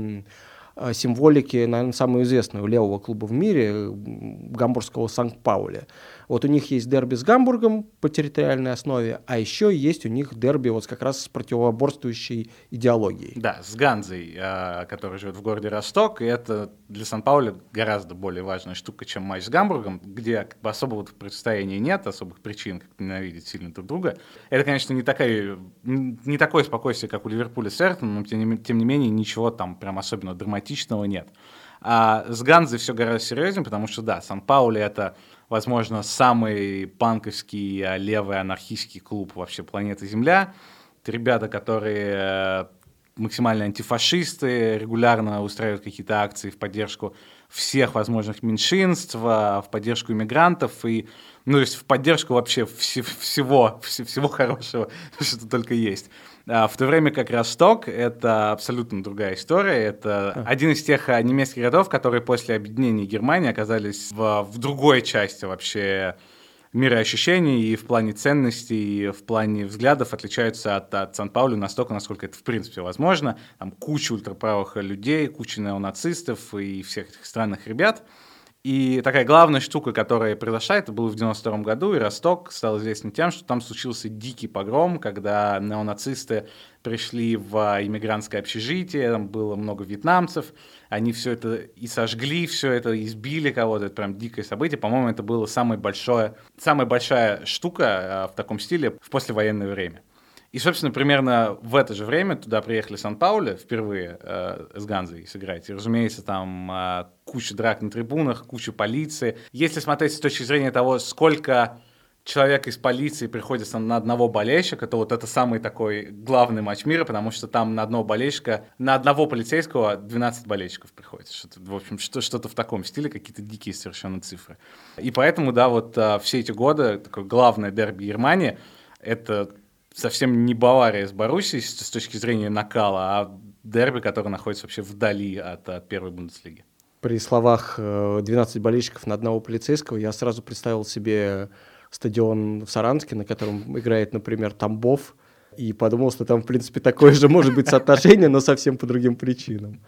э, символике, наверное, самого известного левого клуба в мире, гамбургского Санкт-Пауля. Вот у них есть дерби с Гамбургом по территориальной основе, а еще есть у них дерби вот как раз с противоборствующей идеологией. Да, с Ганзой, а, который живет в городе Росток, и это для Сан-Пауля гораздо более важная штука, чем матч с Гамбургом, где как бы особого противостояния нет, особых причин как ненавидеть сильно друг друга. Это, конечно, не, такая, не такое спокойствие, как у Ливерпуля с Эртоном, но тем тем не менее ничего там прям особенно драматичного нет. А с Ганзой все гораздо серьезнее, потому что, да, Сан-Паули — это возможно, самый панковский, а, левый анархистский клуб вообще планеты Земля. Это ребята, которые э, максимально антифашисты, регулярно устраивают какие-то акции в поддержку всех возможных меньшинств, а, в поддержку иммигрантов и, ну, то есть в поддержку вообще вс- всего, вс- всего хорошего, что только есть. А, в то время как Росток — это абсолютно другая история. Это а. один из тех а, немецких городов, которые после объединения Германии оказались в, в другой части вообще мироощущений и в плане ценностей, и в плане взглядов отличаются от, от Сан-Пауля настолько, насколько это в принципе возможно. Там куча ультраправых людей, куча неонацистов и всех этих странных ребят — и такая главная штука, которая произошла, это было в 92 году, и Росток стал известен тем, что там случился дикий погром, когда неонацисты пришли в иммигрантское общежитие, там было много вьетнамцев, они все это и сожгли, все это избили кого-то, это прям дикое событие. По-моему, это было самое большое, самая большая штука а, в таком стиле в послевоенное время. И, собственно, примерно в это же время туда приехали Сан-Паули впервые э, с Ганзой сыграть. И, разумеется, там э, куча драк на трибунах, куча полиции. Если смотреть с точки зрения того, сколько человек из полиции приходится на одного болельщика, то вот это самый такой главный матч мира, потому что там на одного болельщика, на одного полицейского 12 болельщиков приходится. Что-то, в общем, что, что-то в таком стиле, какие-то дикие совершенно цифры. И поэтому, да, вот а, все эти годы, такое главное дерби Германии, это совсем не Бавария с Боруссией с, точки зрения накала, а дерби, который находится вообще вдали от, от первой Бундеслиги. При словах 12 э, болельщиков на одного полицейского я сразу представил себе стадион в Саранске, на котором играет, например, Тамбов, и подумал, что там, в принципе, такое же может быть соотношение, но совсем по другим причинам.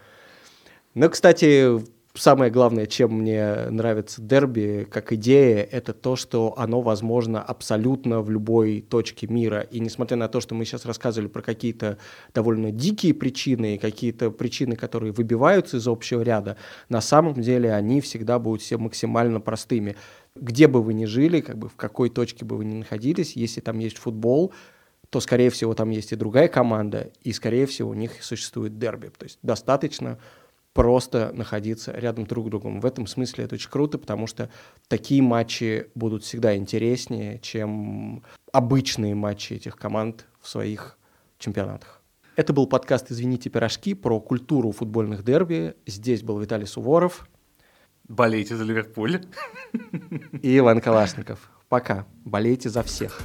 Но, кстати, самое главное, чем мне нравится дерби как идея, это то, что оно возможно абсолютно в любой точке мира. И несмотря на то, что мы сейчас рассказывали про какие-то довольно дикие причины, какие-то причины, которые выбиваются из общего ряда, на самом деле они всегда будут все максимально простыми. Где бы вы ни жили, как бы в какой точке бы вы ни находились, если там есть футбол, то, скорее всего, там есть и другая команда, и, скорее всего, у них существует дерби. То есть достаточно просто находиться рядом друг с другом. В этом смысле это очень круто, потому что такие матчи будут всегда интереснее, чем обычные матчи этих команд в своих чемпионатах. Это был подкаст «Извините, пирожки» про культуру футбольных дерби. Здесь был Виталий Суворов. Болейте за Ливерпуль. И Иван Калашников. Пока. Болейте за всех.